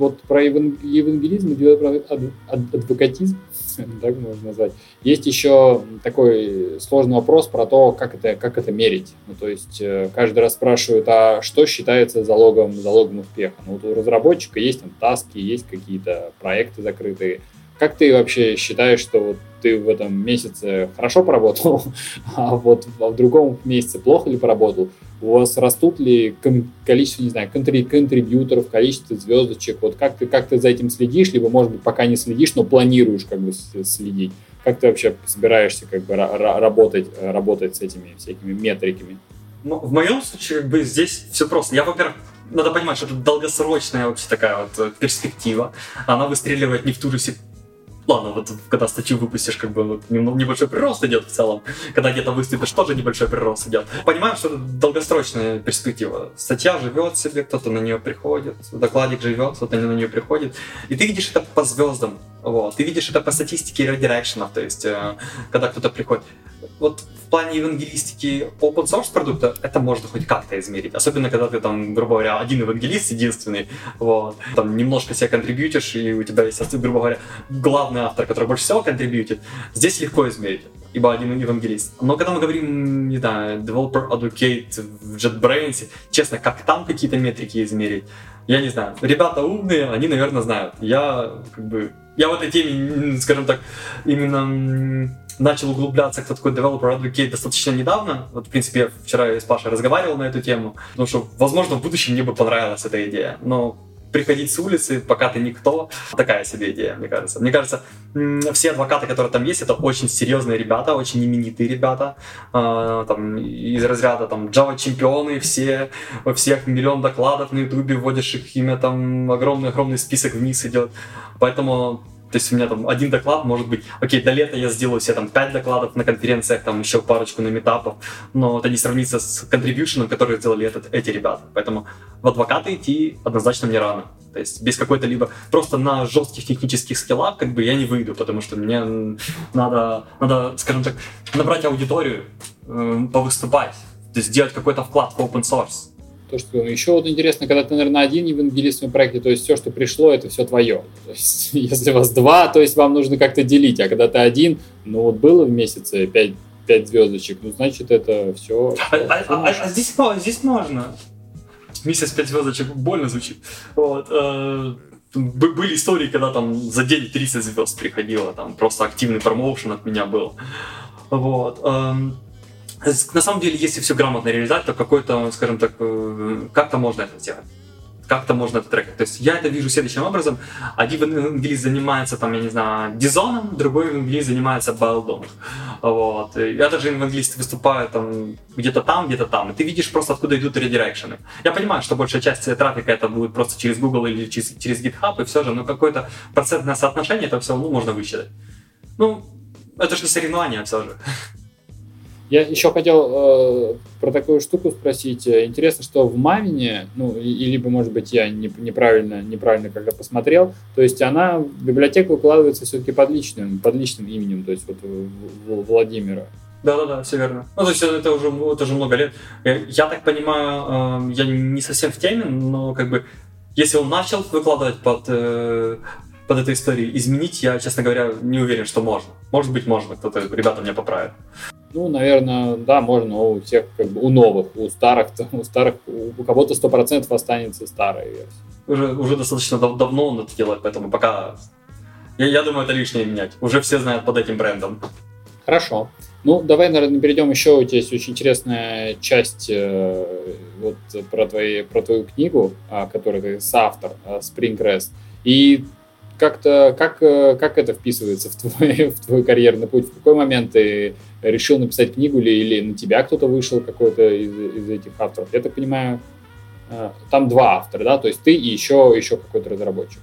B: вот про евангелизм и про адвокатизм, так можно назвать. Есть еще такой сложный вопрос про то, как это, как это мерить. Ну, то есть э, каждый раз спрашивают, а что считается залогом, залогом успеха? Ну, вот у разработчика есть там таски, есть какие-то проекты закрытые. Как ты вообще считаешь, что вот ты в этом месяце хорошо поработал, а вот в другом месяце плохо ли поработал? У вас растут ли количество, не знаю, контри контрибьюторов, количество звездочек? Вот как ты, как ты за этим следишь, либо, может быть, пока не следишь, но планируешь как бы следить? Как ты вообще собираешься как бы работать, работать с этими всякими метриками?
A: Ну, в моем случае, как бы, здесь все просто. Я, во-первых, надо понимать, что это долгосрочная вообще такая вот э, перспектива. Она выстреливает не в ту же секунду ладно, вот когда статью выпустишь, как бы вот, небольшой прирост идет в целом, когда где-то выступишь, тоже небольшой прирост идет. Понимаем, что это долгосрочная перспектива. Статья живет себе, кто-то на нее приходит, докладик живет, кто-то на нее приходит, и ты видишь это по звездам, вот. Ты видишь это по статистике редирекшенов, то есть э, когда кто-то приходит. Вот в плане евангелистики open source продукта это можно хоть как-то измерить. Особенно, когда ты там, грубо говоря, один евангелист единственный, вот, там немножко себя контрибьютишь, и у тебя есть, грубо говоря, главный автор, который больше всего контрибьютит. Здесь легко измерить ибо один евангелист. Но когда мы говорим, не знаю, developer advocate в JetBrains, честно, как там какие-то метрики измерить, я не знаю. Ребята умные, они, наверное, знают. Я как бы я в этой теме, скажем так, именно начал углубляться, кто такой developer advocate достаточно недавно. Вот, в принципе, я вчера с Пашей разговаривал на эту тему, потому что, возможно, в будущем мне бы понравилась эта идея. Но приходить с улицы, пока ты никто. Такая себе идея, мне кажется. Мне кажется, все адвокаты, которые там есть, это очень серьезные ребята, очень именитые ребята. А, там, из разряда там Java чемпионы, все, во всех миллион докладов на ютубе, вводишь их имя, там огромный-огромный список вниз идет. Поэтому то есть у меня там один доклад, может быть, окей, до лета я сделаю себе там пять докладов на конференциях, там еще парочку на метапов, но это не сравнится с контрибьюшеном, который сделали этот, эти ребята. Поэтому в адвокаты идти однозначно мне рано. То есть без какой-то либо просто на жестких технических скиллах как бы я не выйду, потому что мне надо, надо скажем так, набрать аудиторию, э, повыступать, то есть сделать какой-то вклад в open source.
B: То, что еще вот интересно, когда ты, наверное, один евангелист в своем проекте, то есть все, что пришло, это все твое. То есть, если вас два, то есть вам нужно как-то делить, а когда ты один, ну вот было в месяце пять, пять звездочек, ну значит это все.
A: А, а, а, а здесь, здесь можно. Месяц пять звездочек больно звучит. Вот. Э, были истории, когда там за день 30 звезд приходило, там просто активный промоушен от меня был. Вот. Эм, на самом деле, если все грамотно реализовать, то какой-то, скажем так, э, как-то можно это сделать как-то можно это трекать. То есть я это вижу следующим образом. Один евангелист занимается, там, я не знаю, дизоном, другой евангелист занимается байлдом. Вот. И это же евангелисты выступают там где-то там, где-то там. И ты видишь просто, откуда идут редирекшены. Я понимаю, что большая часть трафика это будет просто через Google или через, через GitHub, и все же, но какое-то процентное соотношение это все ну, можно высчитать. Ну, это же не соревнование все же.
B: Я еще хотел э, про такую штуку спросить. Интересно, что в Мамине, ну, и, либо, может быть, я не, неправильно, неправильно когда посмотрел, то есть она в библиотеку укладывается все-таки под личным, под личным именем, то есть вот Владимира.
A: Да-да-да, все верно. Ну, то есть это уже, это уже много лет. Я, я так понимаю, э, я не совсем в теме, но как бы если он начал выкладывать под, э, под этой историей, изменить я, честно говоря, не уверен, что можно. Может быть, можно, кто-то, ребята меня поправят.
B: Ну, наверное, да, можно у всех, как бы, у новых, у старых, у старых, у кого-то сто процентов останется старая версия.
A: Уже, уже достаточно дав- давно он это делает, поэтому пока... Я, я думаю, это лишнее менять. Уже все знают под этим брендом.
B: Хорошо. Ну, давай, наверное, перейдем еще. У тебя есть очень интересная часть э, вот, про, твои, про твою книгу, э, которую ты соавтор, э, Spring REST. И как-то, как, э, как это вписывается в твой, в твой карьерный путь? В какой момент ты решил написать книгу или, или на тебя кто-то вышел какой-то из, из этих авторов? Я так понимаю, э, там два автора, да? То есть ты и еще, еще какой-то разработчик.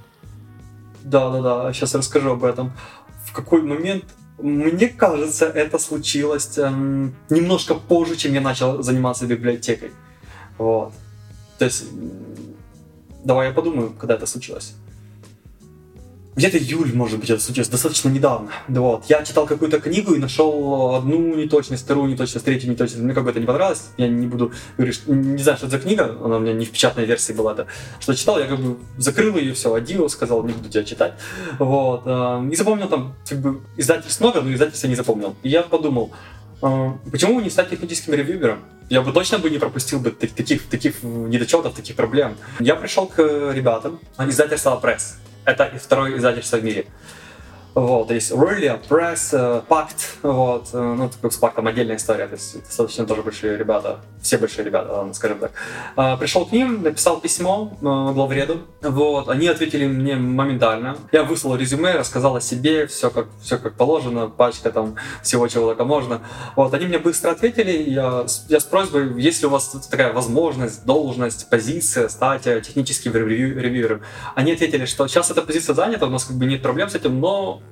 A: Да, да, да. Сейчас расскажу об этом. В какой момент мне кажется, это случилось эм, немножко позже, чем я начал заниматься библиотекой. Вот. То есть, давай я подумаю, когда это случилось. Где-то июль, может быть, это случилось, достаточно недавно. Вот. Я читал какую-то книгу и нашел одну неточность, вторую неточность, третью неточность. Мне как-то не понравилось. Я не буду говорить, не знаю, что это за книга, она у меня не в печатной версии была. Это. Что читал, я как бы закрыл ее, все, один сказал, не буду тебя читать. Вот. А, не запомнил там, как бы, издательств много, но издательства не запомнил. И я подумал, а, почему не стать техническим ревьюером? Я бы точно бы не пропустил бы таких, таких недочетов, таких проблем. Я пришел к ребятам, издательство Пресс это второе издательство в мире. Вот, есть Ролли, Пресс, Пакт, вот, э, ну, как с Пактом отдельная история, то есть достаточно тоже большие ребята, все большие ребята, скажем так. А, пришел к ним, написал письмо э, главреду, вот, они ответили мне моментально. Я выслал резюме, рассказал о себе, все как, все как положено, пачка там всего, чего только можно. Вот, они мне быстро ответили, я, я с просьбой, если у вас такая возможность, должность, позиция, стать э, техническим ревьюером. Они ответили, что сейчас эта позиция занята, у нас как бы нет проблем с этим, но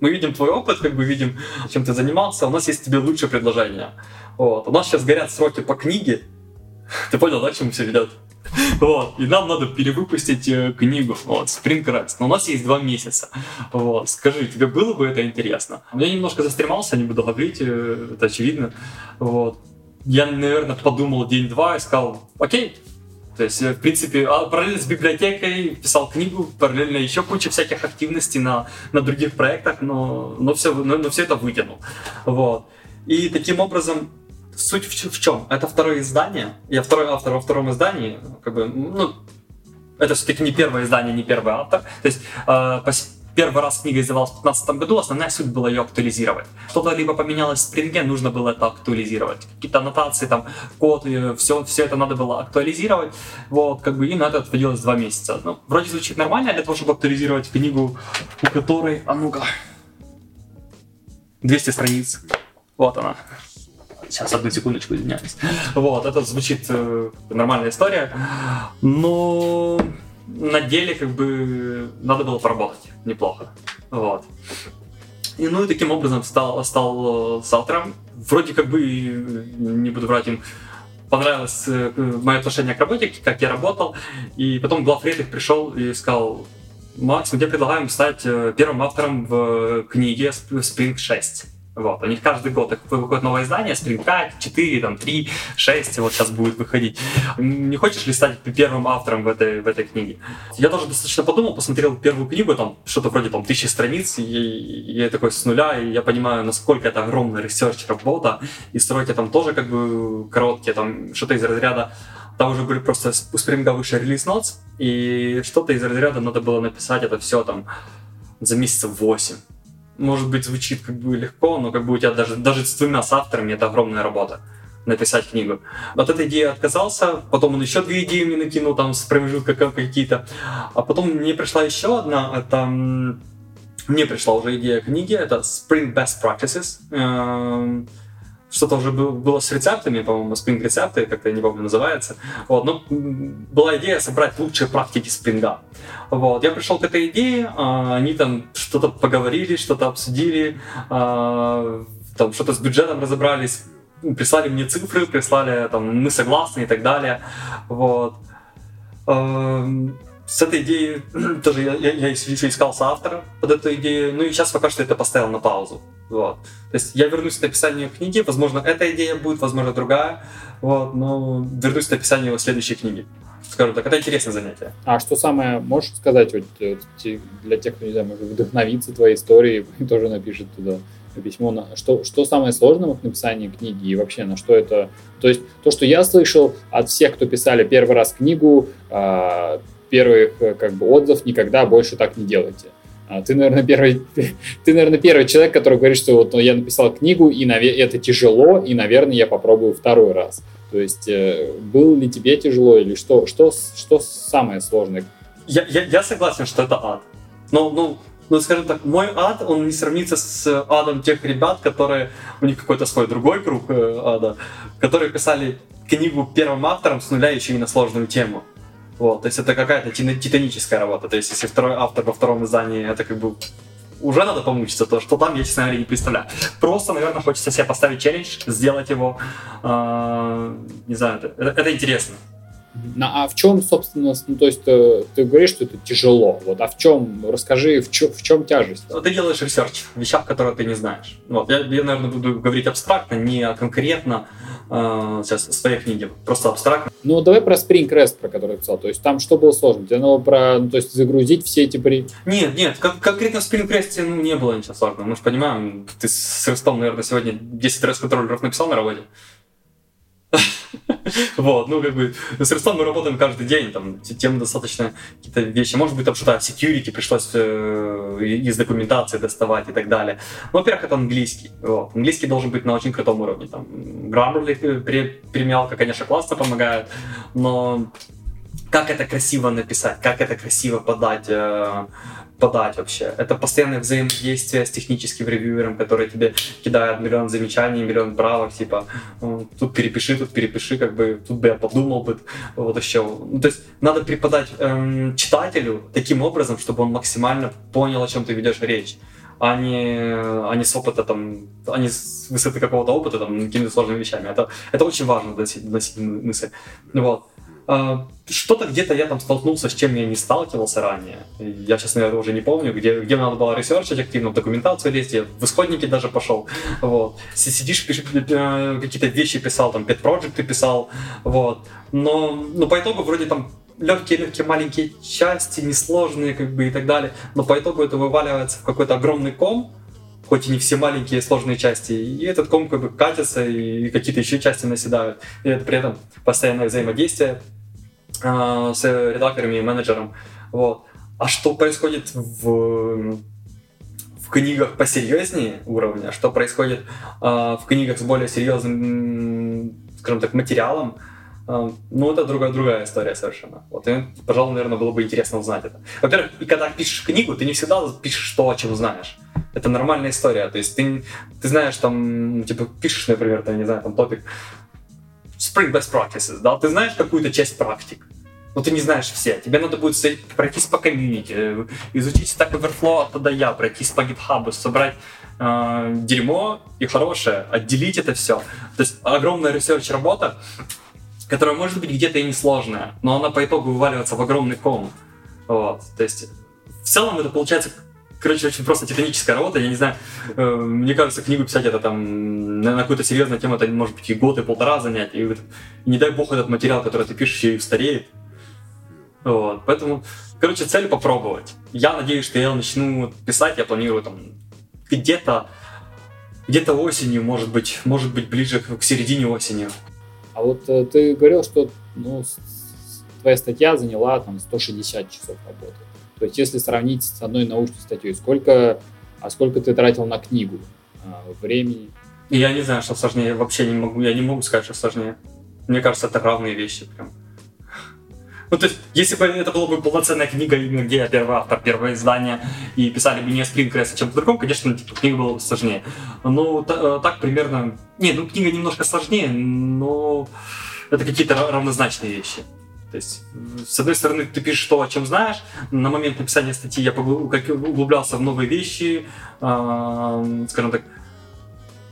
A: мы видим твой опыт, как бы видим, чем ты занимался, у нас есть тебе лучшее предложение. Вот. У нас сейчас горят сроки по книге. Ты понял, да, к чему все ведет? Вот. И нам надо перевыпустить э, книгу, вот, Spring Rest. Но у нас есть два месяца. Вот. Скажи, тебе было бы это интересно? Я немножко застремался, не буду говорить, э, это очевидно. Вот. Я, наверное, подумал день-два и сказал, окей, то есть, э, в принципе, а, параллельно с библиотекой писал книгу, параллельно еще куча всяких активностей на, на других проектах, но, но, все, но, но все это вытянул. Вот. И таким образом, суть в, в чем? Это второе издание. Я второй автор во втором издании. Как бы, ну, это все-таки не первое издание, не первый автор. То есть, э, первый раз книга издавалась в 2015 году, основная суть была ее актуализировать. Что-то либо поменялось в спринге, нужно было это актуализировать. Какие-то аннотации, там, код, все, все это надо было актуализировать. Вот, как бы, и на это отводилось два месяца. Ну, вроде звучит нормально для того, чтобы актуализировать книгу, у которой, а ну-ка, 200 страниц. Вот она. Сейчас, одну секундочку, извиняюсь. Вот, это звучит э, нормальная история. Но на деле как бы надо было поработать неплохо. Вот. И ну и таким образом стал, стал э, автором. Вроде как бы, не буду врать им, понравилось э, мое отношение к работе, как я работал. И потом главред пришел и сказал, Макс, мы тебе предлагаем стать э, первым автором в книге Spring 6. Вот. У них каждый год выходит новое издание, Spring 5, 4, там, 3, 6, вот сейчас будет выходить. Не хочешь ли стать первым автором в этой, в этой книге? Я тоже достаточно подумал, посмотрел первую книгу, там что-то вроде там тысячи страниц, и, и я такой с нуля, и я понимаю, насколько это огромная research работа, и я там тоже как бы короткие, там что-то из разряда там уже были просто у Спринга выше релиз notes, и что-то из разряда надо было написать это все там за месяцев 8 может быть, звучит как бы легко, но как бы у тебя даже, даже с двумя авторами это огромная работа написать книгу. От этой идеи отказался, потом он еще две идеи мне накинул, там, с промежутка какие-то. А потом мне пришла еще одна, это... Мне пришла уже идея книги, это Spring Best Practices. Эм, что-то уже было с рецептами, по-моему, Spring рецепты, как-то я не помню, называется. Вот, но была идея собрать лучшие практики спринга. Вот, я пришел к этой идее, а, они там что-то поговорили, что-то обсудили, а, там что-то с бюджетом разобрались, прислали мне цифры, прислали там мы согласны и так далее. Вот. С этой идеей тоже я, я, я искал соавтора под эту идею, ну и сейчас пока что это поставил на паузу. Вот. То есть я вернусь к написанию книги, возможно, эта идея будет, возможно, другая, вот, но вернусь к написанию следующей книги. Скажу так, это интересное занятие.
B: А что самое, можешь сказать вот, для тех, кто, не знаю, может вдохновиться твоей историей, тоже напишет туда письмо, на, что, что самое сложное в написании книги и вообще на что это... То есть то, что я слышал от всех, кто писали первый раз книгу, э, первых э, как бы отзыв никогда больше так не делайте. А ты, наверное, первый, ты, наверное, первый человек, который говорит, что вот ну, я написал книгу, и это тяжело, и, наверное, я попробую второй раз. То есть, э, был ли тебе тяжело, или что, что, что самое сложное?
A: Я, я, я согласен, что это ад. Но, ну, ну, скажем так, мой ад, он не сравнится с адом тех ребят, которые, у них какой-то свой другой круг э, ада, которые писали книгу первым автором с нуля еще и на сложную тему. Вот, то есть это какая-то титаническая работа. То есть если второй автор во втором издании, это как бы уже надо помучиться, то что там я, честно говоря, не представляю. Просто, наверное, хочется себе поставить челлендж, сделать его. Э, не знаю, это, это интересно.
B: Ну, а в чем, собственно, ну, то есть ты, ты говоришь, что это тяжело. Вот, а в чем, расскажи, в чем, в чем тяжесть?
A: Ты делаешь research в вещах, которые ты не знаешь. Вот. Я, я, наверное, буду говорить абстрактно, не конкретно э, сейчас в своей книге, просто абстрактно.
B: Ну, давай про Spring REST, про который я писал. То есть там что было сложно? Тебе надо про, ну, то есть загрузить все эти... При...
A: Нет, нет, кон- конкретно в Spring REST ну, не было ничего сложного. Мы же понимаем, ты с REST, наверное, сегодня 10 REST-контроллеров написал на работе. Вот, ну, как бы, с Рестом мы работаем каждый день, там, тем достаточно какие-то вещи. Может быть, там что-то security пришлось э, из документации доставать и так далее. Ну, во-первых, это английский. Вот. Английский должен быть на очень крутом уровне. Там, Grammarly, премиалка, конечно, классно помогает, но как это красиво написать, как это красиво подать, э, подать вообще. Это постоянное взаимодействие с техническим ревьюером, который тебе кидает миллион замечаний, миллион правок, типа, тут перепиши, тут перепиши, как бы, тут бы я подумал бы, вот еще. Ну, то есть надо преподать эм, читателю таким образом, чтобы он максимально понял, о чем ты ведешь речь а не, а не с опыта, там, а не с высоты какого-то опыта, там, какими-то сложными вещами. Это, это очень важно доносить, доносить мысль. Вот. А, что-то где-то я там столкнулся, с чем я не сталкивался ранее. Я, честно говоря, уже не помню, где, где надо было ресерчить активно, в документацию лезть, я в исходники даже пошел. Вот. Сидишь, пишешь, э, какие-то вещи писал, там, pet project писал, вот. Но, но по итогу вроде там легкие-легкие маленькие части, несложные, как бы, и так далее. Но по итогу это вываливается в какой-то огромный ком, хоть и не все маленькие сложные части, и этот ком как бы катится, и какие-то еще части наседают. И это при этом постоянное взаимодействие э, с редакторами и менеджером. Вот. А что происходит в, в книгах посерьезнее уровня, что происходит э, в книгах с более серьезным, скажем так, материалом, ну, это другая, другая история совершенно. Вот, и, пожалуй, наверное, было бы интересно узнать это. Во-первых, когда пишешь книгу, ты не всегда пишешь то, о чем знаешь. Это нормальная история. То есть ты, ты знаешь, там, типа, пишешь, например, там, не знаю, там, топик Spring Best Practices, да, ты знаешь какую-то часть практик, но ты не знаешь все. Тебе надо будет пройтись по комьюнити, э, изучить Stack Overflow от а до я, пройтись по GitHub, собрать э, дерьмо и хорошее, отделить это все. То есть огромная research работа, которая может быть где-то и несложная, но она по итогу вываливается в огромный ком. Вот. То есть в целом это получается короче, очень просто титаническая работа. Я не знаю, э, мне кажется, книгу писать это там на, на какую-то серьезную тему, это может быть и год, и полтора занять. И, и не дай бог этот материал, который ты пишешь, и стареет. Вот. Поэтому, короче, цель попробовать. Я надеюсь, что я начну писать, я планирую там где-то где-то осенью, может быть, может быть ближе к середине осени.
B: А вот э, ты говорил, что ну, твоя статья заняла там 160 часов работы. То есть, если сравнить с одной научной статьей, сколько, а сколько ты тратил на книгу а, времени?
A: Я не знаю, что сложнее. Вообще не могу, я не могу сказать, что сложнее. Мне кажется, это равные вещи прям. Ну, то есть, если бы это была бы полноценная книга, именно где я первый автор, первое издание, и писали бы не Spring а чем-то другом, конечно, типа, книга была бы сложнее. Но та, так примерно... Не, ну, книга немножко сложнее, но это какие-то равнозначные вещи. То есть, с одной стороны, ты пишешь то, о чем знаешь. На момент написания статьи я углублялся в новые вещи, э, скажем так,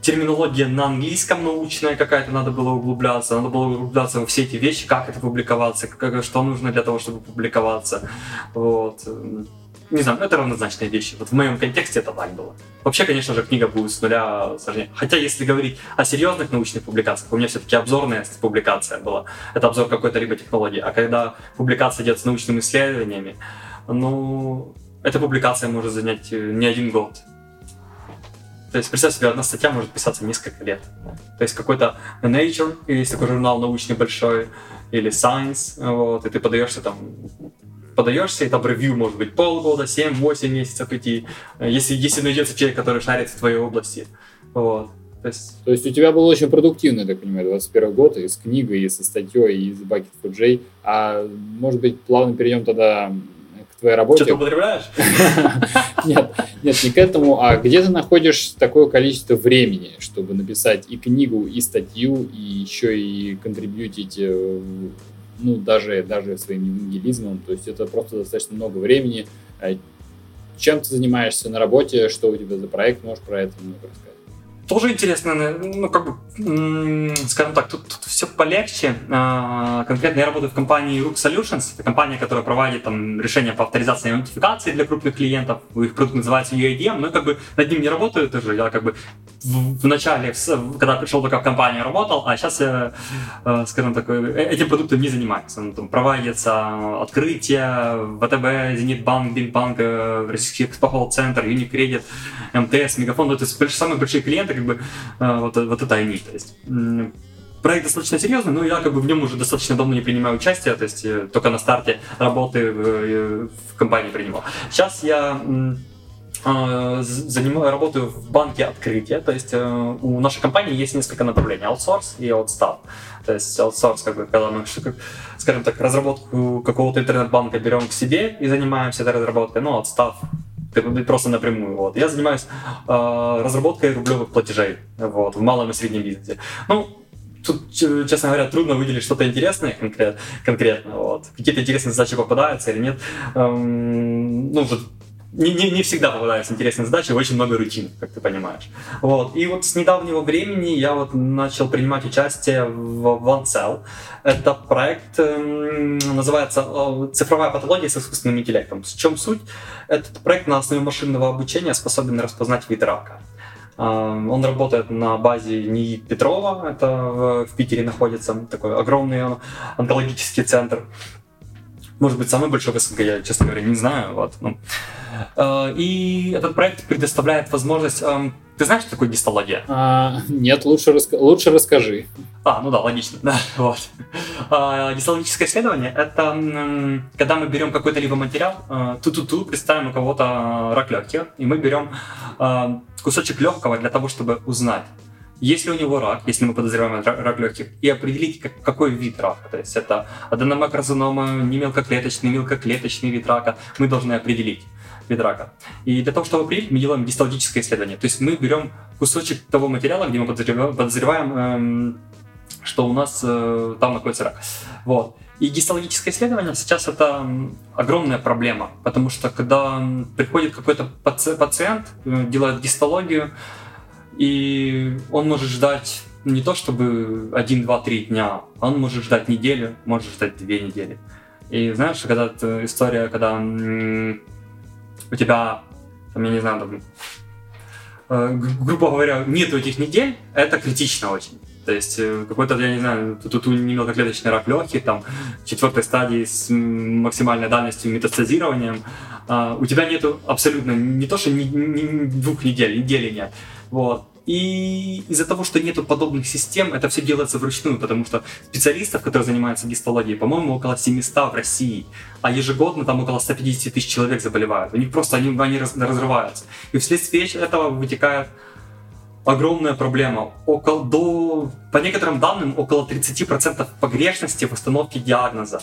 A: терминология на английском научная какая-то, надо было углубляться, надо было углубляться во все эти вещи, как это публиковаться, как, что нужно для того, чтобы публиковаться. Вот не знаю, это равнозначные вещи. Вот в моем контексте это так было. Вообще, конечно же, книга будет с нуля сложнее. Хотя, если говорить о серьезных научных публикациях, у меня все-таки обзорная публикация была. Это обзор какой-то либо технологии. А когда публикация идет с научными исследованиями, ну, эта публикация может занять э, не один год. То есть, представь себе, одна статья может писаться несколько лет. То есть, какой-то Nature, есть такой журнал научный большой, или Science, вот, и ты подаешься там подаешься, и там ревью может быть полгода, 7-8 месяцев идти, если, если найдется человек, который шарит в твоей области. Вот.
B: То есть... То есть у тебя был очень продуктивный, так понимаю, 21 год, и с книгой, и со статьей, и с Bucket for J. А может быть, плавно перейдем тогда твоей работе?
A: Что ты употребляешь?
B: Нет, нет, не к этому, а где ты находишь такое количество времени, чтобы написать и книгу, и статью, и еще и контрибьютить э, ну, даже, даже своим нигилизмом. То есть это просто достаточно много времени. А чем ты занимаешься на работе, что у тебя за проект, можешь про это немного рассказать?
A: Тоже интересно, ну, как бы, скажем так, тут, тут все полегче. А, конкретно я работаю в компании Rook Solutions. Это компания, которая проводит там решения по авторизации и аутентификации для крупных клиентов. Их продукт называется UADM. Но я как бы над ним не работаю тоже. Я как бы в, в начале, когда пришел только в компанию, работал, а сейчас я, э, скажем так, э, этим продуктом не занимаюсь. Ну, там проводится открытие, ВТБ, Зенитбанк, Бинбанк, э, Российский экспохол-центр, Unicredit, МТС, Мегафон. Ну, это самые большие клиенты, как бы, вот, вот это они. То есть, проект достаточно серьезный, но я как бы в нем уже достаточно давно не принимаю участие, то есть только на старте работы в, в компании принимал. Сейчас я а, занимаю, работаю в банке открытия, то есть э, у нашей компании есть несколько направлений, аутсорс и аутстав. То есть аутсорс, как бы, когда мы, скажем так, разработку какого-то интернет-банка берем к себе и занимаемся этой разработкой, ну, аутстав просто напрямую. Вот. Я занимаюсь э, разработкой рублевых платежей вот, в малом и среднем бизнесе. Ну, тут, честно говоря, трудно выделить что-то интересное конкрет, конкретно. Вот. Какие-то интересные задачи попадаются или нет. Эм, ну, вот не, не, не всегда попадаются интересные задачи, очень много ручин, как ты понимаешь. Вот. И вот с недавнего времени я вот начал принимать участие в OneCell. Это проект, эм, называется э, «Цифровая патология с искусственным интеллектом». В чем суть? Этот проект на основе машинного обучения способен распознать вид рака. Эм, он работает на базе НИИ Петрова, это в Питере находится такой огромный онкологический центр. Может быть, самый большой в СНГ, я, честно говоря, не знаю. Вот. Ну. Э, и этот проект предоставляет возможность... Эм, ты знаешь, что такое гистология?
B: А, нет, лучше, раска... лучше расскажи.
A: А, ну да, логично. Да, вот. А, гистологическое исследование — это когда мы берем какой-то либо материал, э, ту-ту-ту, представим у кого-то рак легких, и мы берем э, кусочек легкого для того, чтобы узнать, есть ли у него рак, если мы подозреваем рак легких, и определить, как, какой вид рака. То есть это аденомакрозонома, не мелкоклеточный, мелкоклеточный вид рака. Мы должны определить вид рака. И для того, чтобы определить, мы делаем гистологическое исследование. То есть мы берем кусочек того материала, где мы подозреваем, подозреваем эм, что у нас э, там находится рак. Вот. И гистологическое исследование сейчас это огромная проблема, потому что когда приходит какой-то пациент, э, делает гистологию, и он может ждать не то чтобы один, два, три дня, он может ждать неделю, может ждать две недели. И знаешь, когда история, когда у тебя, там, я не знаю, там, э, грубо говоря, нету этих недель, это критично очень. То есть э, какой-то, я не знаю, тут, тут мелкоклеточный рак легких, там, четвертой стадии с максимальной дальностью метастазированием, а, у тебя нету абсолютно не то, что ни, ни двух недель, недели нет. Вот. И из-за того, что нету подобных систем, это все делается вручную, потому что специалистов, которые занимаются гистологией, по-моему, около 700 в России, а ежегодно там около 150 тысяч человек заболевают. У них просто они, они разрываются. И вследствие этого вытекает огромная проблема. Около, до, по некоторым данным, около 30% погрешности в установке диагноза.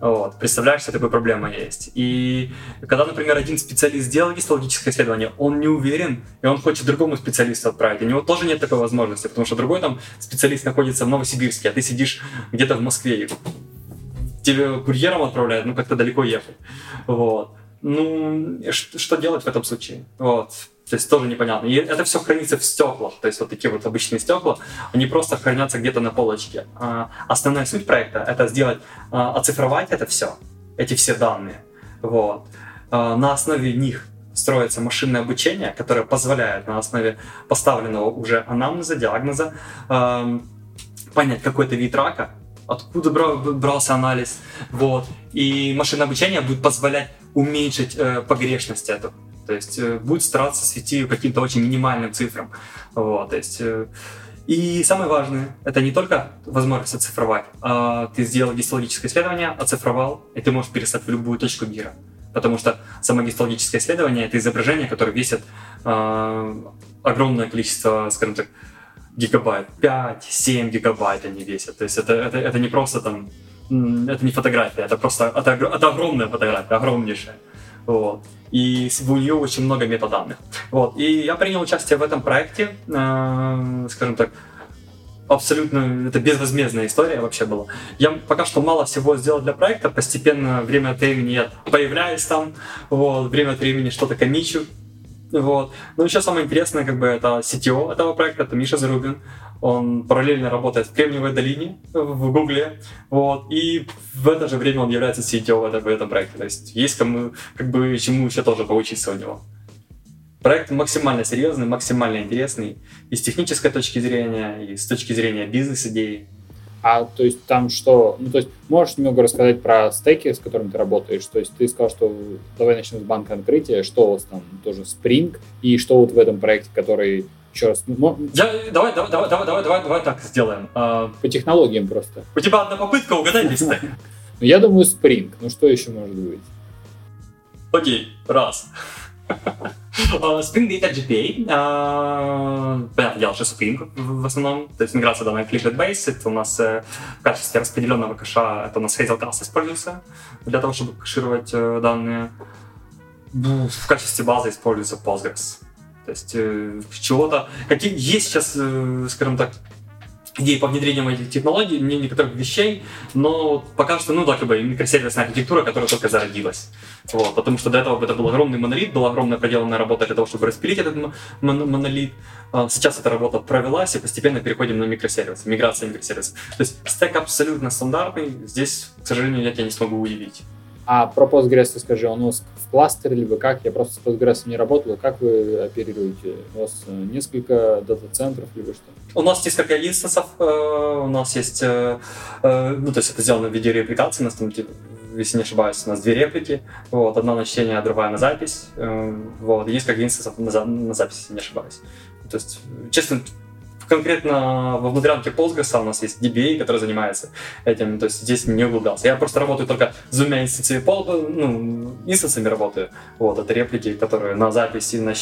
A: Вот. Представляешь, что такая проблема есть. И когда, например, один специалист сделал гистологическое исследование, он не уверен, и он хочет другому специалисту отправить. У него тоже нет такой возможности, потому что другой там специалист находится в Новосибирске, а ты сидишь где-то в Москве. Тебе курьером отправляют, ну как-то далеко ехать. Вот. Ну, что делать в этом случае? Вот. То есть тоже непонятно. И это все хранится в стеклах. То есть вот такие вот обычные стекла, они просто хранятся где-то на полочке. А основная суть проекта — это сделать, а, оцифровать это все, эти все данные. Вот. А, на основе них строится машинное обучение, которое позволяет на основе поставленного уже анамнеза, диагноза понять какой-то вид рака, откуда брался анализ. Вот. И машинное обучение будет позволять уменьшить э, погрешность этого. То есть э, будет стараться свести каким-то очень минимальным цифрам. Вот, то есть, э, и самое важное, это не только возможность оцифровать, а ты сделал гистологическое исследование, оцифровал, и ты можешь перестать в любую точку мира. Потому что само гистологическое исследование — это изображение, которое весит э, огромное количество, скажем так, гигабайт, 5-7 гигабайт они весят. То есть это, это, это не просто там, это не фотография, это просто, это, это огромная фотография, огромнейшая. Вот. И у нее очень много метаданных. Вот. И я принял участие в этом проекте, э, скажем так, абсолютно, это безвозмездная история вообще была. Я пока что мало всего сделал для проекта, постепенно время от времени я появляюсь там, вот, время от времени что-то комичу, Вот. Ну, еще самое интересное, как бы, это CTO этого проекта, это Миша Зарубин. Он параллельно работает в Кремниевой долине в Гугле, вот, и в это же время он является CTO в этом, в этом проекте. То есть есть кому, как бы, чему еще тоже поучиться у него. Проект максимально серьезный, максимально интересный и с технической точки зрения, и с точки зрения бизнес-идеи.
B: А то есть там что, ну то есть можешь немного рассказать про стеки, с которыми ты работаешь? То есть ты сказал, что давай начнем с банка открытия, что у вас там тоже Spring и что вот в этом проекте, который еще раз.
A: Ну, Я, давай, давай, давай, давай, давай, давай, давай так сделаем.
B: А, По технологиям просто.
A: У тебя одна попытка, угадай весь стек.
B: Ну, я думаю, Spring. Ну что еще может быть?
A: Окей, раз. Spring Data GPA, понятное дело, что Spring в основном, то есть миграция данных Clicked Base, это у нас uh, в качестве распределенного кэша, это у нас Hazelcast используется для того, чтобы кэшировать uh, данные. В качестве базы используется Postgres. То есть э, чего-то... Какие, есть сейчас, э, скажем так, идеи по внедрению этих технологий, не некоторых вещей, но пока что, ну, да, как бы микросервисная архитектура, которая только зародилась. Вот, потому что до этого это был огромный монолит, была огромная проделанная работа для того, чтобы распилить этот монолит. А сейчас эта работа провелась, и постепенно переходим на микросервисы, миграция микросервисов. То есть стек абсолютно стандартный, здесь, к сожалению, я тебя не смогу удивить.
B: А про Postgres скажи, он у вас в кластере, либо как? Я просто с Postgres не работал. Как вы оперируете? У вас э, несколько дата-центров, либо что?
A: У нас несколько инстансов. Э, у нас есть, э, ну, то есть это сделано в виде репликации. У нас там, типа, если не ошибаюсь, у нас две реплики. Вот, одна на чтение, а другая на запись. Вот, есть как инстансов на, на запись, если не ошибаюсь. То есть, честно, конкретно во внутрянке Postgres у нас есть DBA, который занимается этим, то есть здесь не углублялся. Я просто работаю только с двумя инстанциями, ну, инстансами работаю. Вот, это реплики, которые на записи на,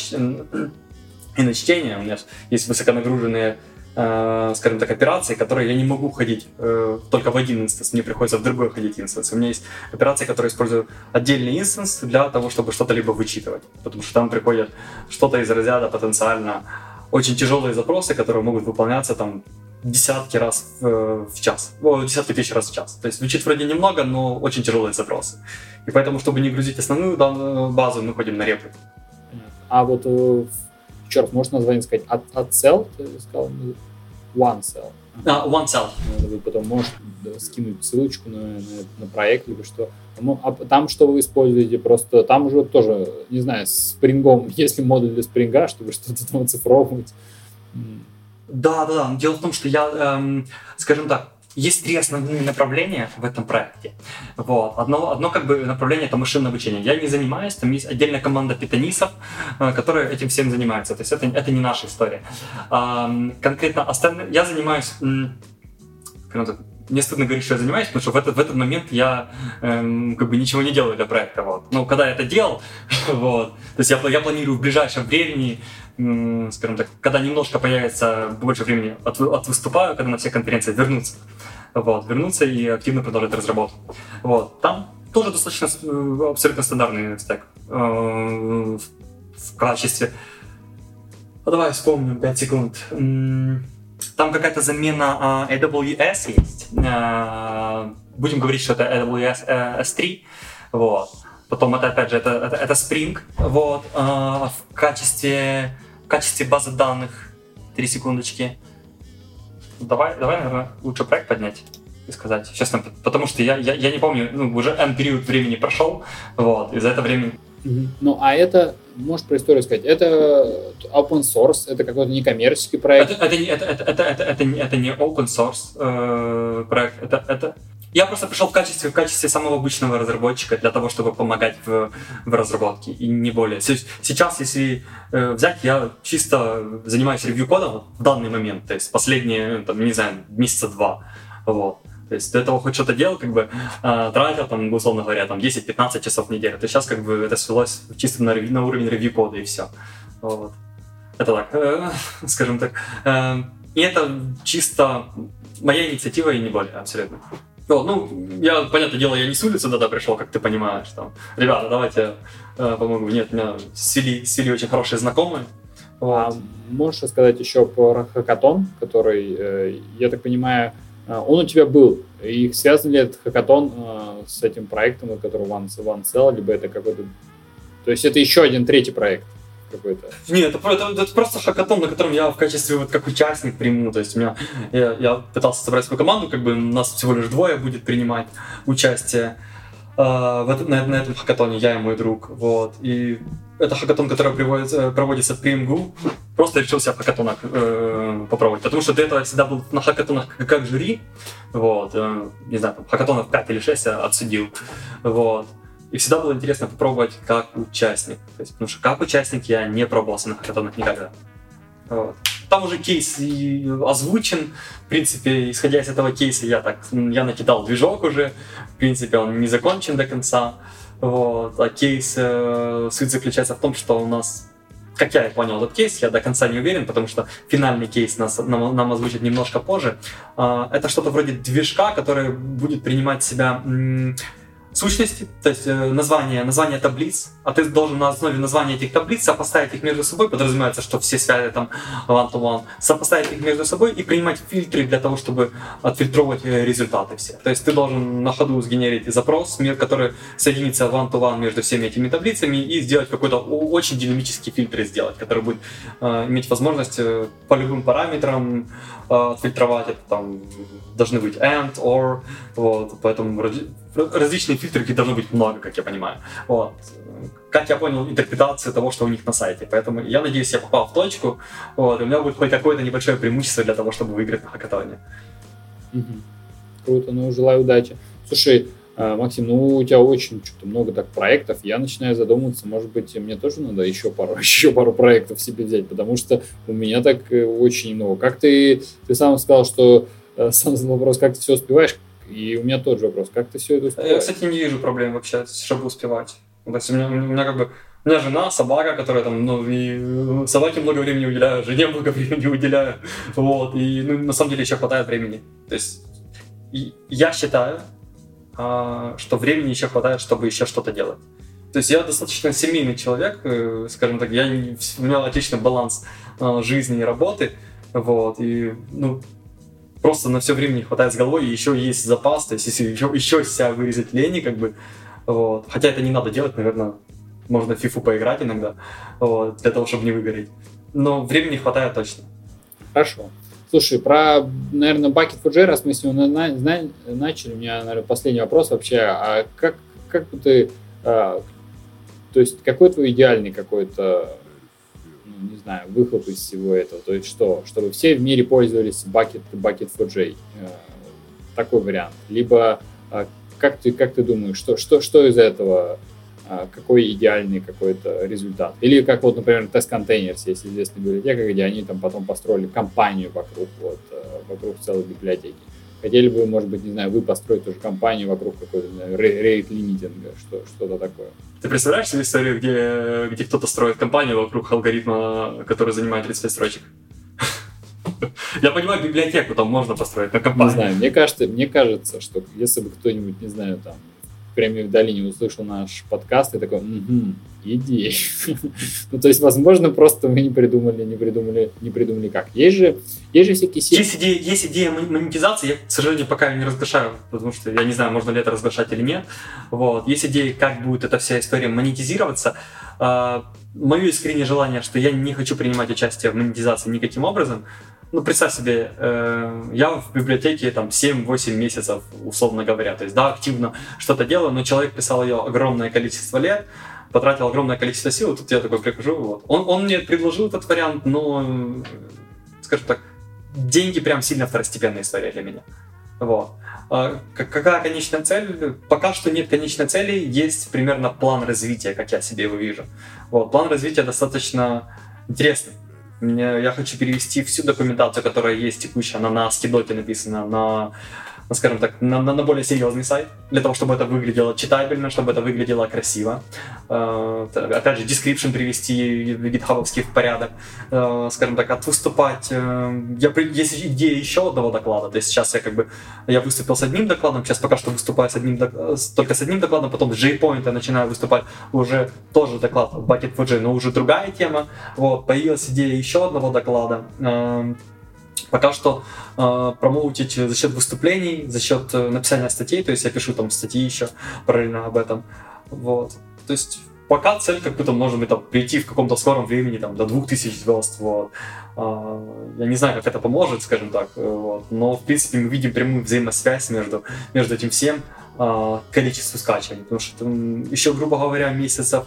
A: и на чтение. У меня есть высоконагруженные э, скажем так, операции, которые я не могу ходить э, только в один инстанс, мне приходится в другой ходить инстанс. У меня есть операции, которые использую отдельный инстанс для того, чтобы что-то либо вычитывать, потому что там приходит что-то из разряда потенциально очень тяжелые запросы, которые могут выполняться там десятки раз в, в час, о, десятки тысяч раз в час. То есть звучит вроде немного, но очень тяжелые запросы. И поэтому, чтобы не грузить основную базу, мы ходим на реплику.
B: А вот, э, черт, можешь название сказать? От, от cell, ты сказал? One cell.
A: А, one cell.
B: Вы потом можешь скинуть ссылочку на, на, на проект, либо что. Ну, а там что вы используете? Просто там уже тоже, не знаю, с спрингом, если модуль для спринга, чтобы что-то там оцифровывать.
A: Да, да, да. Дело в том, что я, эм, скажем так, есть три основные направления в этом проекте. Вот. Одно, одно как бы направление это машинное обучение. Я не занимаюсь, там есть отдельная команда питонистов, э, которые этим всем занимаются. То есть это, это не наша история. Эм, конкретно остальные, я занимаюсь, мне стыдно говорить, что я занимаюсь, потому что в этот, в этот момент я эм, как бы ничего не делаю для проекта. Вот. Но когда я это делал, вот, то есть я, я планирую в ближайшем времени, эм, скажем так, когда немножко появится больше времени от, от выступаю, когда на все конференции вернуться. Вот, вернуться и активно продолжать разработку. Вот. Там тоже достаточно э, абсолютно стандартный стек э, в качестве. А давай вспомним 5 секунд. Там какая-то замена uh, AWS есть. Uh, будем говорить, что это AWS uh, S3. Вот. Потом это, опять же, это, это, это Spring. Вот. Uh, в, качестве, в качестве базы данных. Три секундочки. Давай, давай, наверное, лучше проект поднять и сказать. Честно, потому что я, я, я не помню, ну, уже N период времени прошел, вот, и за это время
B: ну, а это, можешь про историю сказать, это open source, это какой-то некоммерческий проект?
A: Это, это, это, это, это, это, это, это не open source э, проект, это, это... Я просто пришел в качестве, в качестве самого обычного разработчика для того, чтобы помогать в, в разработке, и не более. Сейчас, если э, взять, я чисто занимаюсь ревью-кодом в данный момент, то есть последние, там, не знаю, месяца два, вот. То есть до этого хоть что-то делал, как бы э, тратил, там, условно говоря, там 10-15 часов в неделю. То сейчас как бы это свелось чисто на, на уровень ревью-кода и все. Вот. Это так, э, скажем так. Э, и это чисто моя инициатива и не более, абсолютно. Вот, ну, я, понятное дело, я не с улицы тогда пришел, как ты понимаешь, там, ребята, давайте э, помогу. Нет, у меня свели, свели очень хорошие знакомые.
B: Вот. А можешь рассказать еще про хакатон, который, э, я так понимаю, он у тебя был. И связан ли этот хакатон э, с этим проектом, который One, One Cell, либо это какой-то... То есть это еще один третий проект, какой-то?
A: Нет, это, это, это просто хакатон, на котором я в качестве вот как участник приму. То есть у меня я, я пытался собрать свою команду, как бы нас всего лишь двое будет принимать участие э, в этом, на, на этом хакатоне, я и мой друг. Вот. И это хакатон, который приводится, проводится при МГУ. Просто решил себя в хакатонах э, попробовать. Потому что до этого я всегда был на хакатонах как, как жюри. Вот. Э, не знаю, там, хакатонов 5 или 6 я отсудил. Вот. И всегда было интересно попробовать как участник. То есть, потому что как участник я не пробовался на хакатонах никогда. Вот. Там уже кейс озвучен. В принципе, исходя из этого кейса, я так я накидал движок уже. В принципе, он не закончен до конца. Вот. А кейс, э, суть заключается в том, что у нас как я понял этот кейс, я до конца не уверен, потому что финальный кейс нас, нам, нам озвучат немножко позже. Э, это что-то вроде движка, который будет принимать в себя сущности, то есть э, название, название таблиц, а ты должен на основе названия этих таблиц сопоставить их между собой, подразумевается, что все связи там one-to-one, сопоставить их между собой и принимать фильтры для того, чтобы отфильтровать э, результаты все. То есть ты должен на ходу сгенерить запрос, который соединится one-to-one между всеми этими таблицами и сделать какой-то очень динамический фильтр сделать, который будет э, иметь возможность э, по любым параметрам э, отфильтровать это там должны быть and, or, вот, поэтому различные фильтры должно быть много, как я понимаю. Вот. Как я понял интерпретацию того, что у них на сайте. Поэтому я надеюсь, я попал в точку, вот, и у меня будет хоть какое-то небольшое преимущество для того, чтобы выиграть на хакатоне.
B: Угу. Круто, ну, желаю удачи. Слушай, а, Максим, ну у тебя очень что-то много так проектов, я начинаю задумываться, может быть, мне тоже надо еще пару, еще пару проектов себе взять, потому что у меня так э, очень много. Как ты, ты сам сказал, что э, сам задал вопрос, как ты все успеваешь, и у меня тот же вопрос, как ты все это успеваешь?
A: Я, кстати, не вижу проблем вообще, чтобы успевать. То есть у меня, у меня как бы у меня жена, собака, которая там, ну, и собаке много времени уделяю, жене много времени уделяю, вот, и ну, на самом деле еще хватает времени. То есть я считаю, а, что времени еще хватает, чтобы еще что-то делать. То есть я достаточно семейный человек, э, скажем так, я, у меня отличный баланс а, жизни и работы, вот, и, ну, просто на все время не хватает с головой, и еще есть запас, то есть если еще, еще себя вырезать лени, как бы, вот. Хотя это не надо делать, наверное, можно в фифу поиграть иногда, вот, для того, чтобы не выгореть. Но времени хватает точно.
B: Хорошо. Слушай, про, наверное, Bucket J, раз мы с него на, на, начали, у меня, наверное, последний вопрос вообще. А как, как ты, а, то есть какой твой идеальный какой-то не знаю, выхлоп из всего этого. То есть что? Чтобы все в мире пользовались Bucket, Bucket 4J. Э, такой вариант. Либо э, как ты, как ты думаешь, что, что, что из этого э, какой идеальный какой-то результат. Или как вот, например, Containers, есть известная библиотека, где они там потом построили компанию вокруг, вот, вокруг целой библиотеки. Хотели бы, может быть, не знаю, вы построить тоже компанию вокруг какой-то, рейд лимитинга, что, что-то такое.
A: Ты представляешь себе историю, где, где кто-то строит компанию вокруг алгоритма, который занимает 35 строчек? Я понимаю, библиотеку там можно построить, но компанию.
B: Не знаю, мне кажется, мне кажется, что если бы кто-нибудь, не знаю, там, в долине услышал наш подкаст и такой, угу, идеи. ну, то есть, возможно, просто мы не придумали, не придумали, не придумали как. Есть же, есть же всякие
A: сети. Есть идея, есть идея монетизации, я, к сожалению, пока не разглашаю, потому что я не знаю, можно ли это разглашать или нет. Вот. Есть идея, как будет эта вся история монетизироваться. А, мое искреннее желание, что я не хочу принимать участие в монетизации никаким образом. Ну, представь себе, э, я в библиотеке там 7-8 месяцев, условно говоря. То есть, да, активно что-то делаю, но человек писал ее огромное количество лет, потратил огромное количество сил, тут я такой прихожу, вот. Он, он мне предложил этот вариант, но, скажем так, деньги прям сильно второстепенная история для меня. Вот. А какая конечная цель? Пока что нет конечной цели, есть примерно план развития, как я себе его вижу. Вот. План развития достаточно интересный. Мне, я хочу перевести всю документацию, которая есть текущая, она на скидоке написана, на скажем так, на, на, на более серьезный сайт, для того, чтобы это выглядело читабельно, чтобы это выглядело красиво. Uh, опять же, description привести в гитхабовский в порядок, uh, скажем так, от выступать. Uh, я, есть идея еще одного доклада, то есть сейчас я как бы, я выступил с одним докладом, сейчас пока что выступаю с одним, только с одним докладом, потом с JPoint я начинаю выступать уже тоже доклад Bucket for J, но уже другая тема. Вот, появилась идея еще одного доклада. Пока что э, промоутить за счет выступлений, за счет э, написания статей, то есть я пишу там статьи еще параллельно об этом. Вот. То есть пока цель какую-то, может быть, там, прийти в каком-то скором времени, там, до 2000 звезд, вот. А, я не знаю, как это поможет, скажем так, вот. но, в принципе, мы видим прямую взаимосвязь между, между этим всем а, количеством скачиваний, потому что там, еще, грубо говоря, месяцев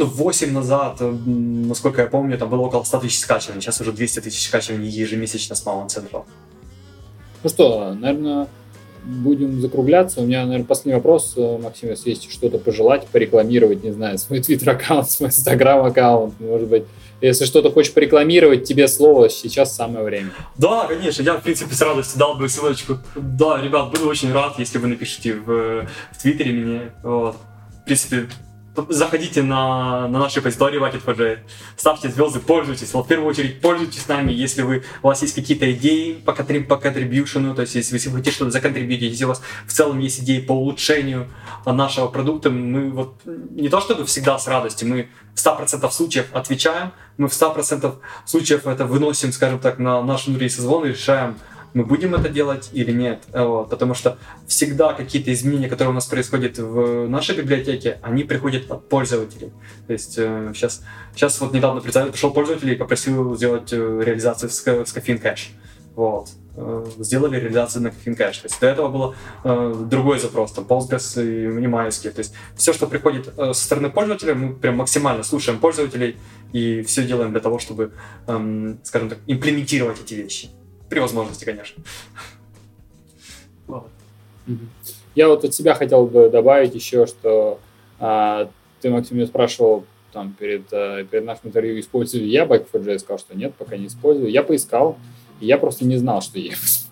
A: ну, 8 назад, насколько я помню, там было около 100 тысяч скачиваний, сейчас уже 200 тысяч скачиваний ежемесячно с Mount Central.
B: Ну что, наверное, будем закругляться. У меня, наверное, последний вопрос, э, Максим, если есть что-то пожелать, порекламировать, не знаю, свой твиттер-аккаунт, свой инстаграм-аккаунт, может быть, если что-то хочешь порекламировать, тебе слово, сейчас самое время.
A: Да, конечно, я, в принципе, с радостью дал бы ссылочку. Да, ребят, буду очень рад, если вы напишите в, в Твиттере мне. Вот. В принципе, заходите на, на наши репозитории Bucket4J, ставьте звезды, пользуйтесь. Вот в первую очередь пользуйтесь нами, если вы, у вас есть какие-то идеи по, контриб, по контрибьюшену, то есть если вы хотите что-то законтрибьютить, если у вас в целом есть идеи по улучшению нашего продукта, мы вот не то чтобы всегда с радостью, мы в 100% случаев отвечаем, мы в 100% случаев это выносим, скажем так, на наш внутренний созвон и решаем, мы будем это делать или нет. Вот, потому что всегда какие-то изменения, которые у нас происходят в нашей библиотеке, они приходят от пользователей. То есть э, сейчас, сейчас вот недавно пришел пользователь и попросил сделать э, реализацию с, с Caffeine. Вот. Э, сделали реализацию на Caffeine Cache. То есть до этого был э, другой запрос, там Postgres и MySQL. То есть все, что приходит э, со стороны пользователя, мы прям максимально слушаем пользователей и все делаем для того, чтобы, эм, скажем так, имплементировать эти вещи. При возможности, конечно.
B: Я вот от себя хотел бы добавить еще, что а, ты, Максим, меня спрашивал там перед, а, перед нашим интервью, использую я Back4J, сказал, что нет, пока не использую. Я поискал, я просто не знал, что.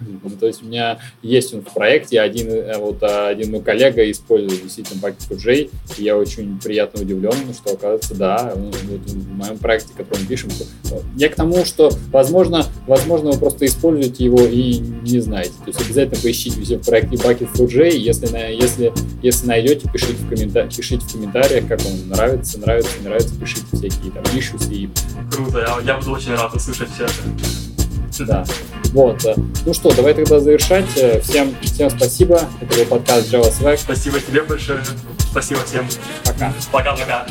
B: Ну, то есть у меня есть он в проекте, один, э, вот, один мой коллега использует действительно Bucket4J, и я очень приятно удивлен, что, оказывается, да, вот в моем проекте, который мы пишем, я к тому, что, возможно, возможно, вы просто используете его и не знаете. То есть обязательно поищите все в проекте Bucket4J, если, если, если найдете, пишите в, коммента пишите в комментариях, как он нравится, нравится, нравится, пишите всякие там issues и...
A: Круто, я, я буду очень рад услышать все это.
B: Да. Вот. Э, ну что, давай тогда завершать. Э, всем, всем спасибо. Это был подкаст Java Swag.
A: Спасибо тебе большое. Спасибо всем.
B: Пока.
A: Пока-пока.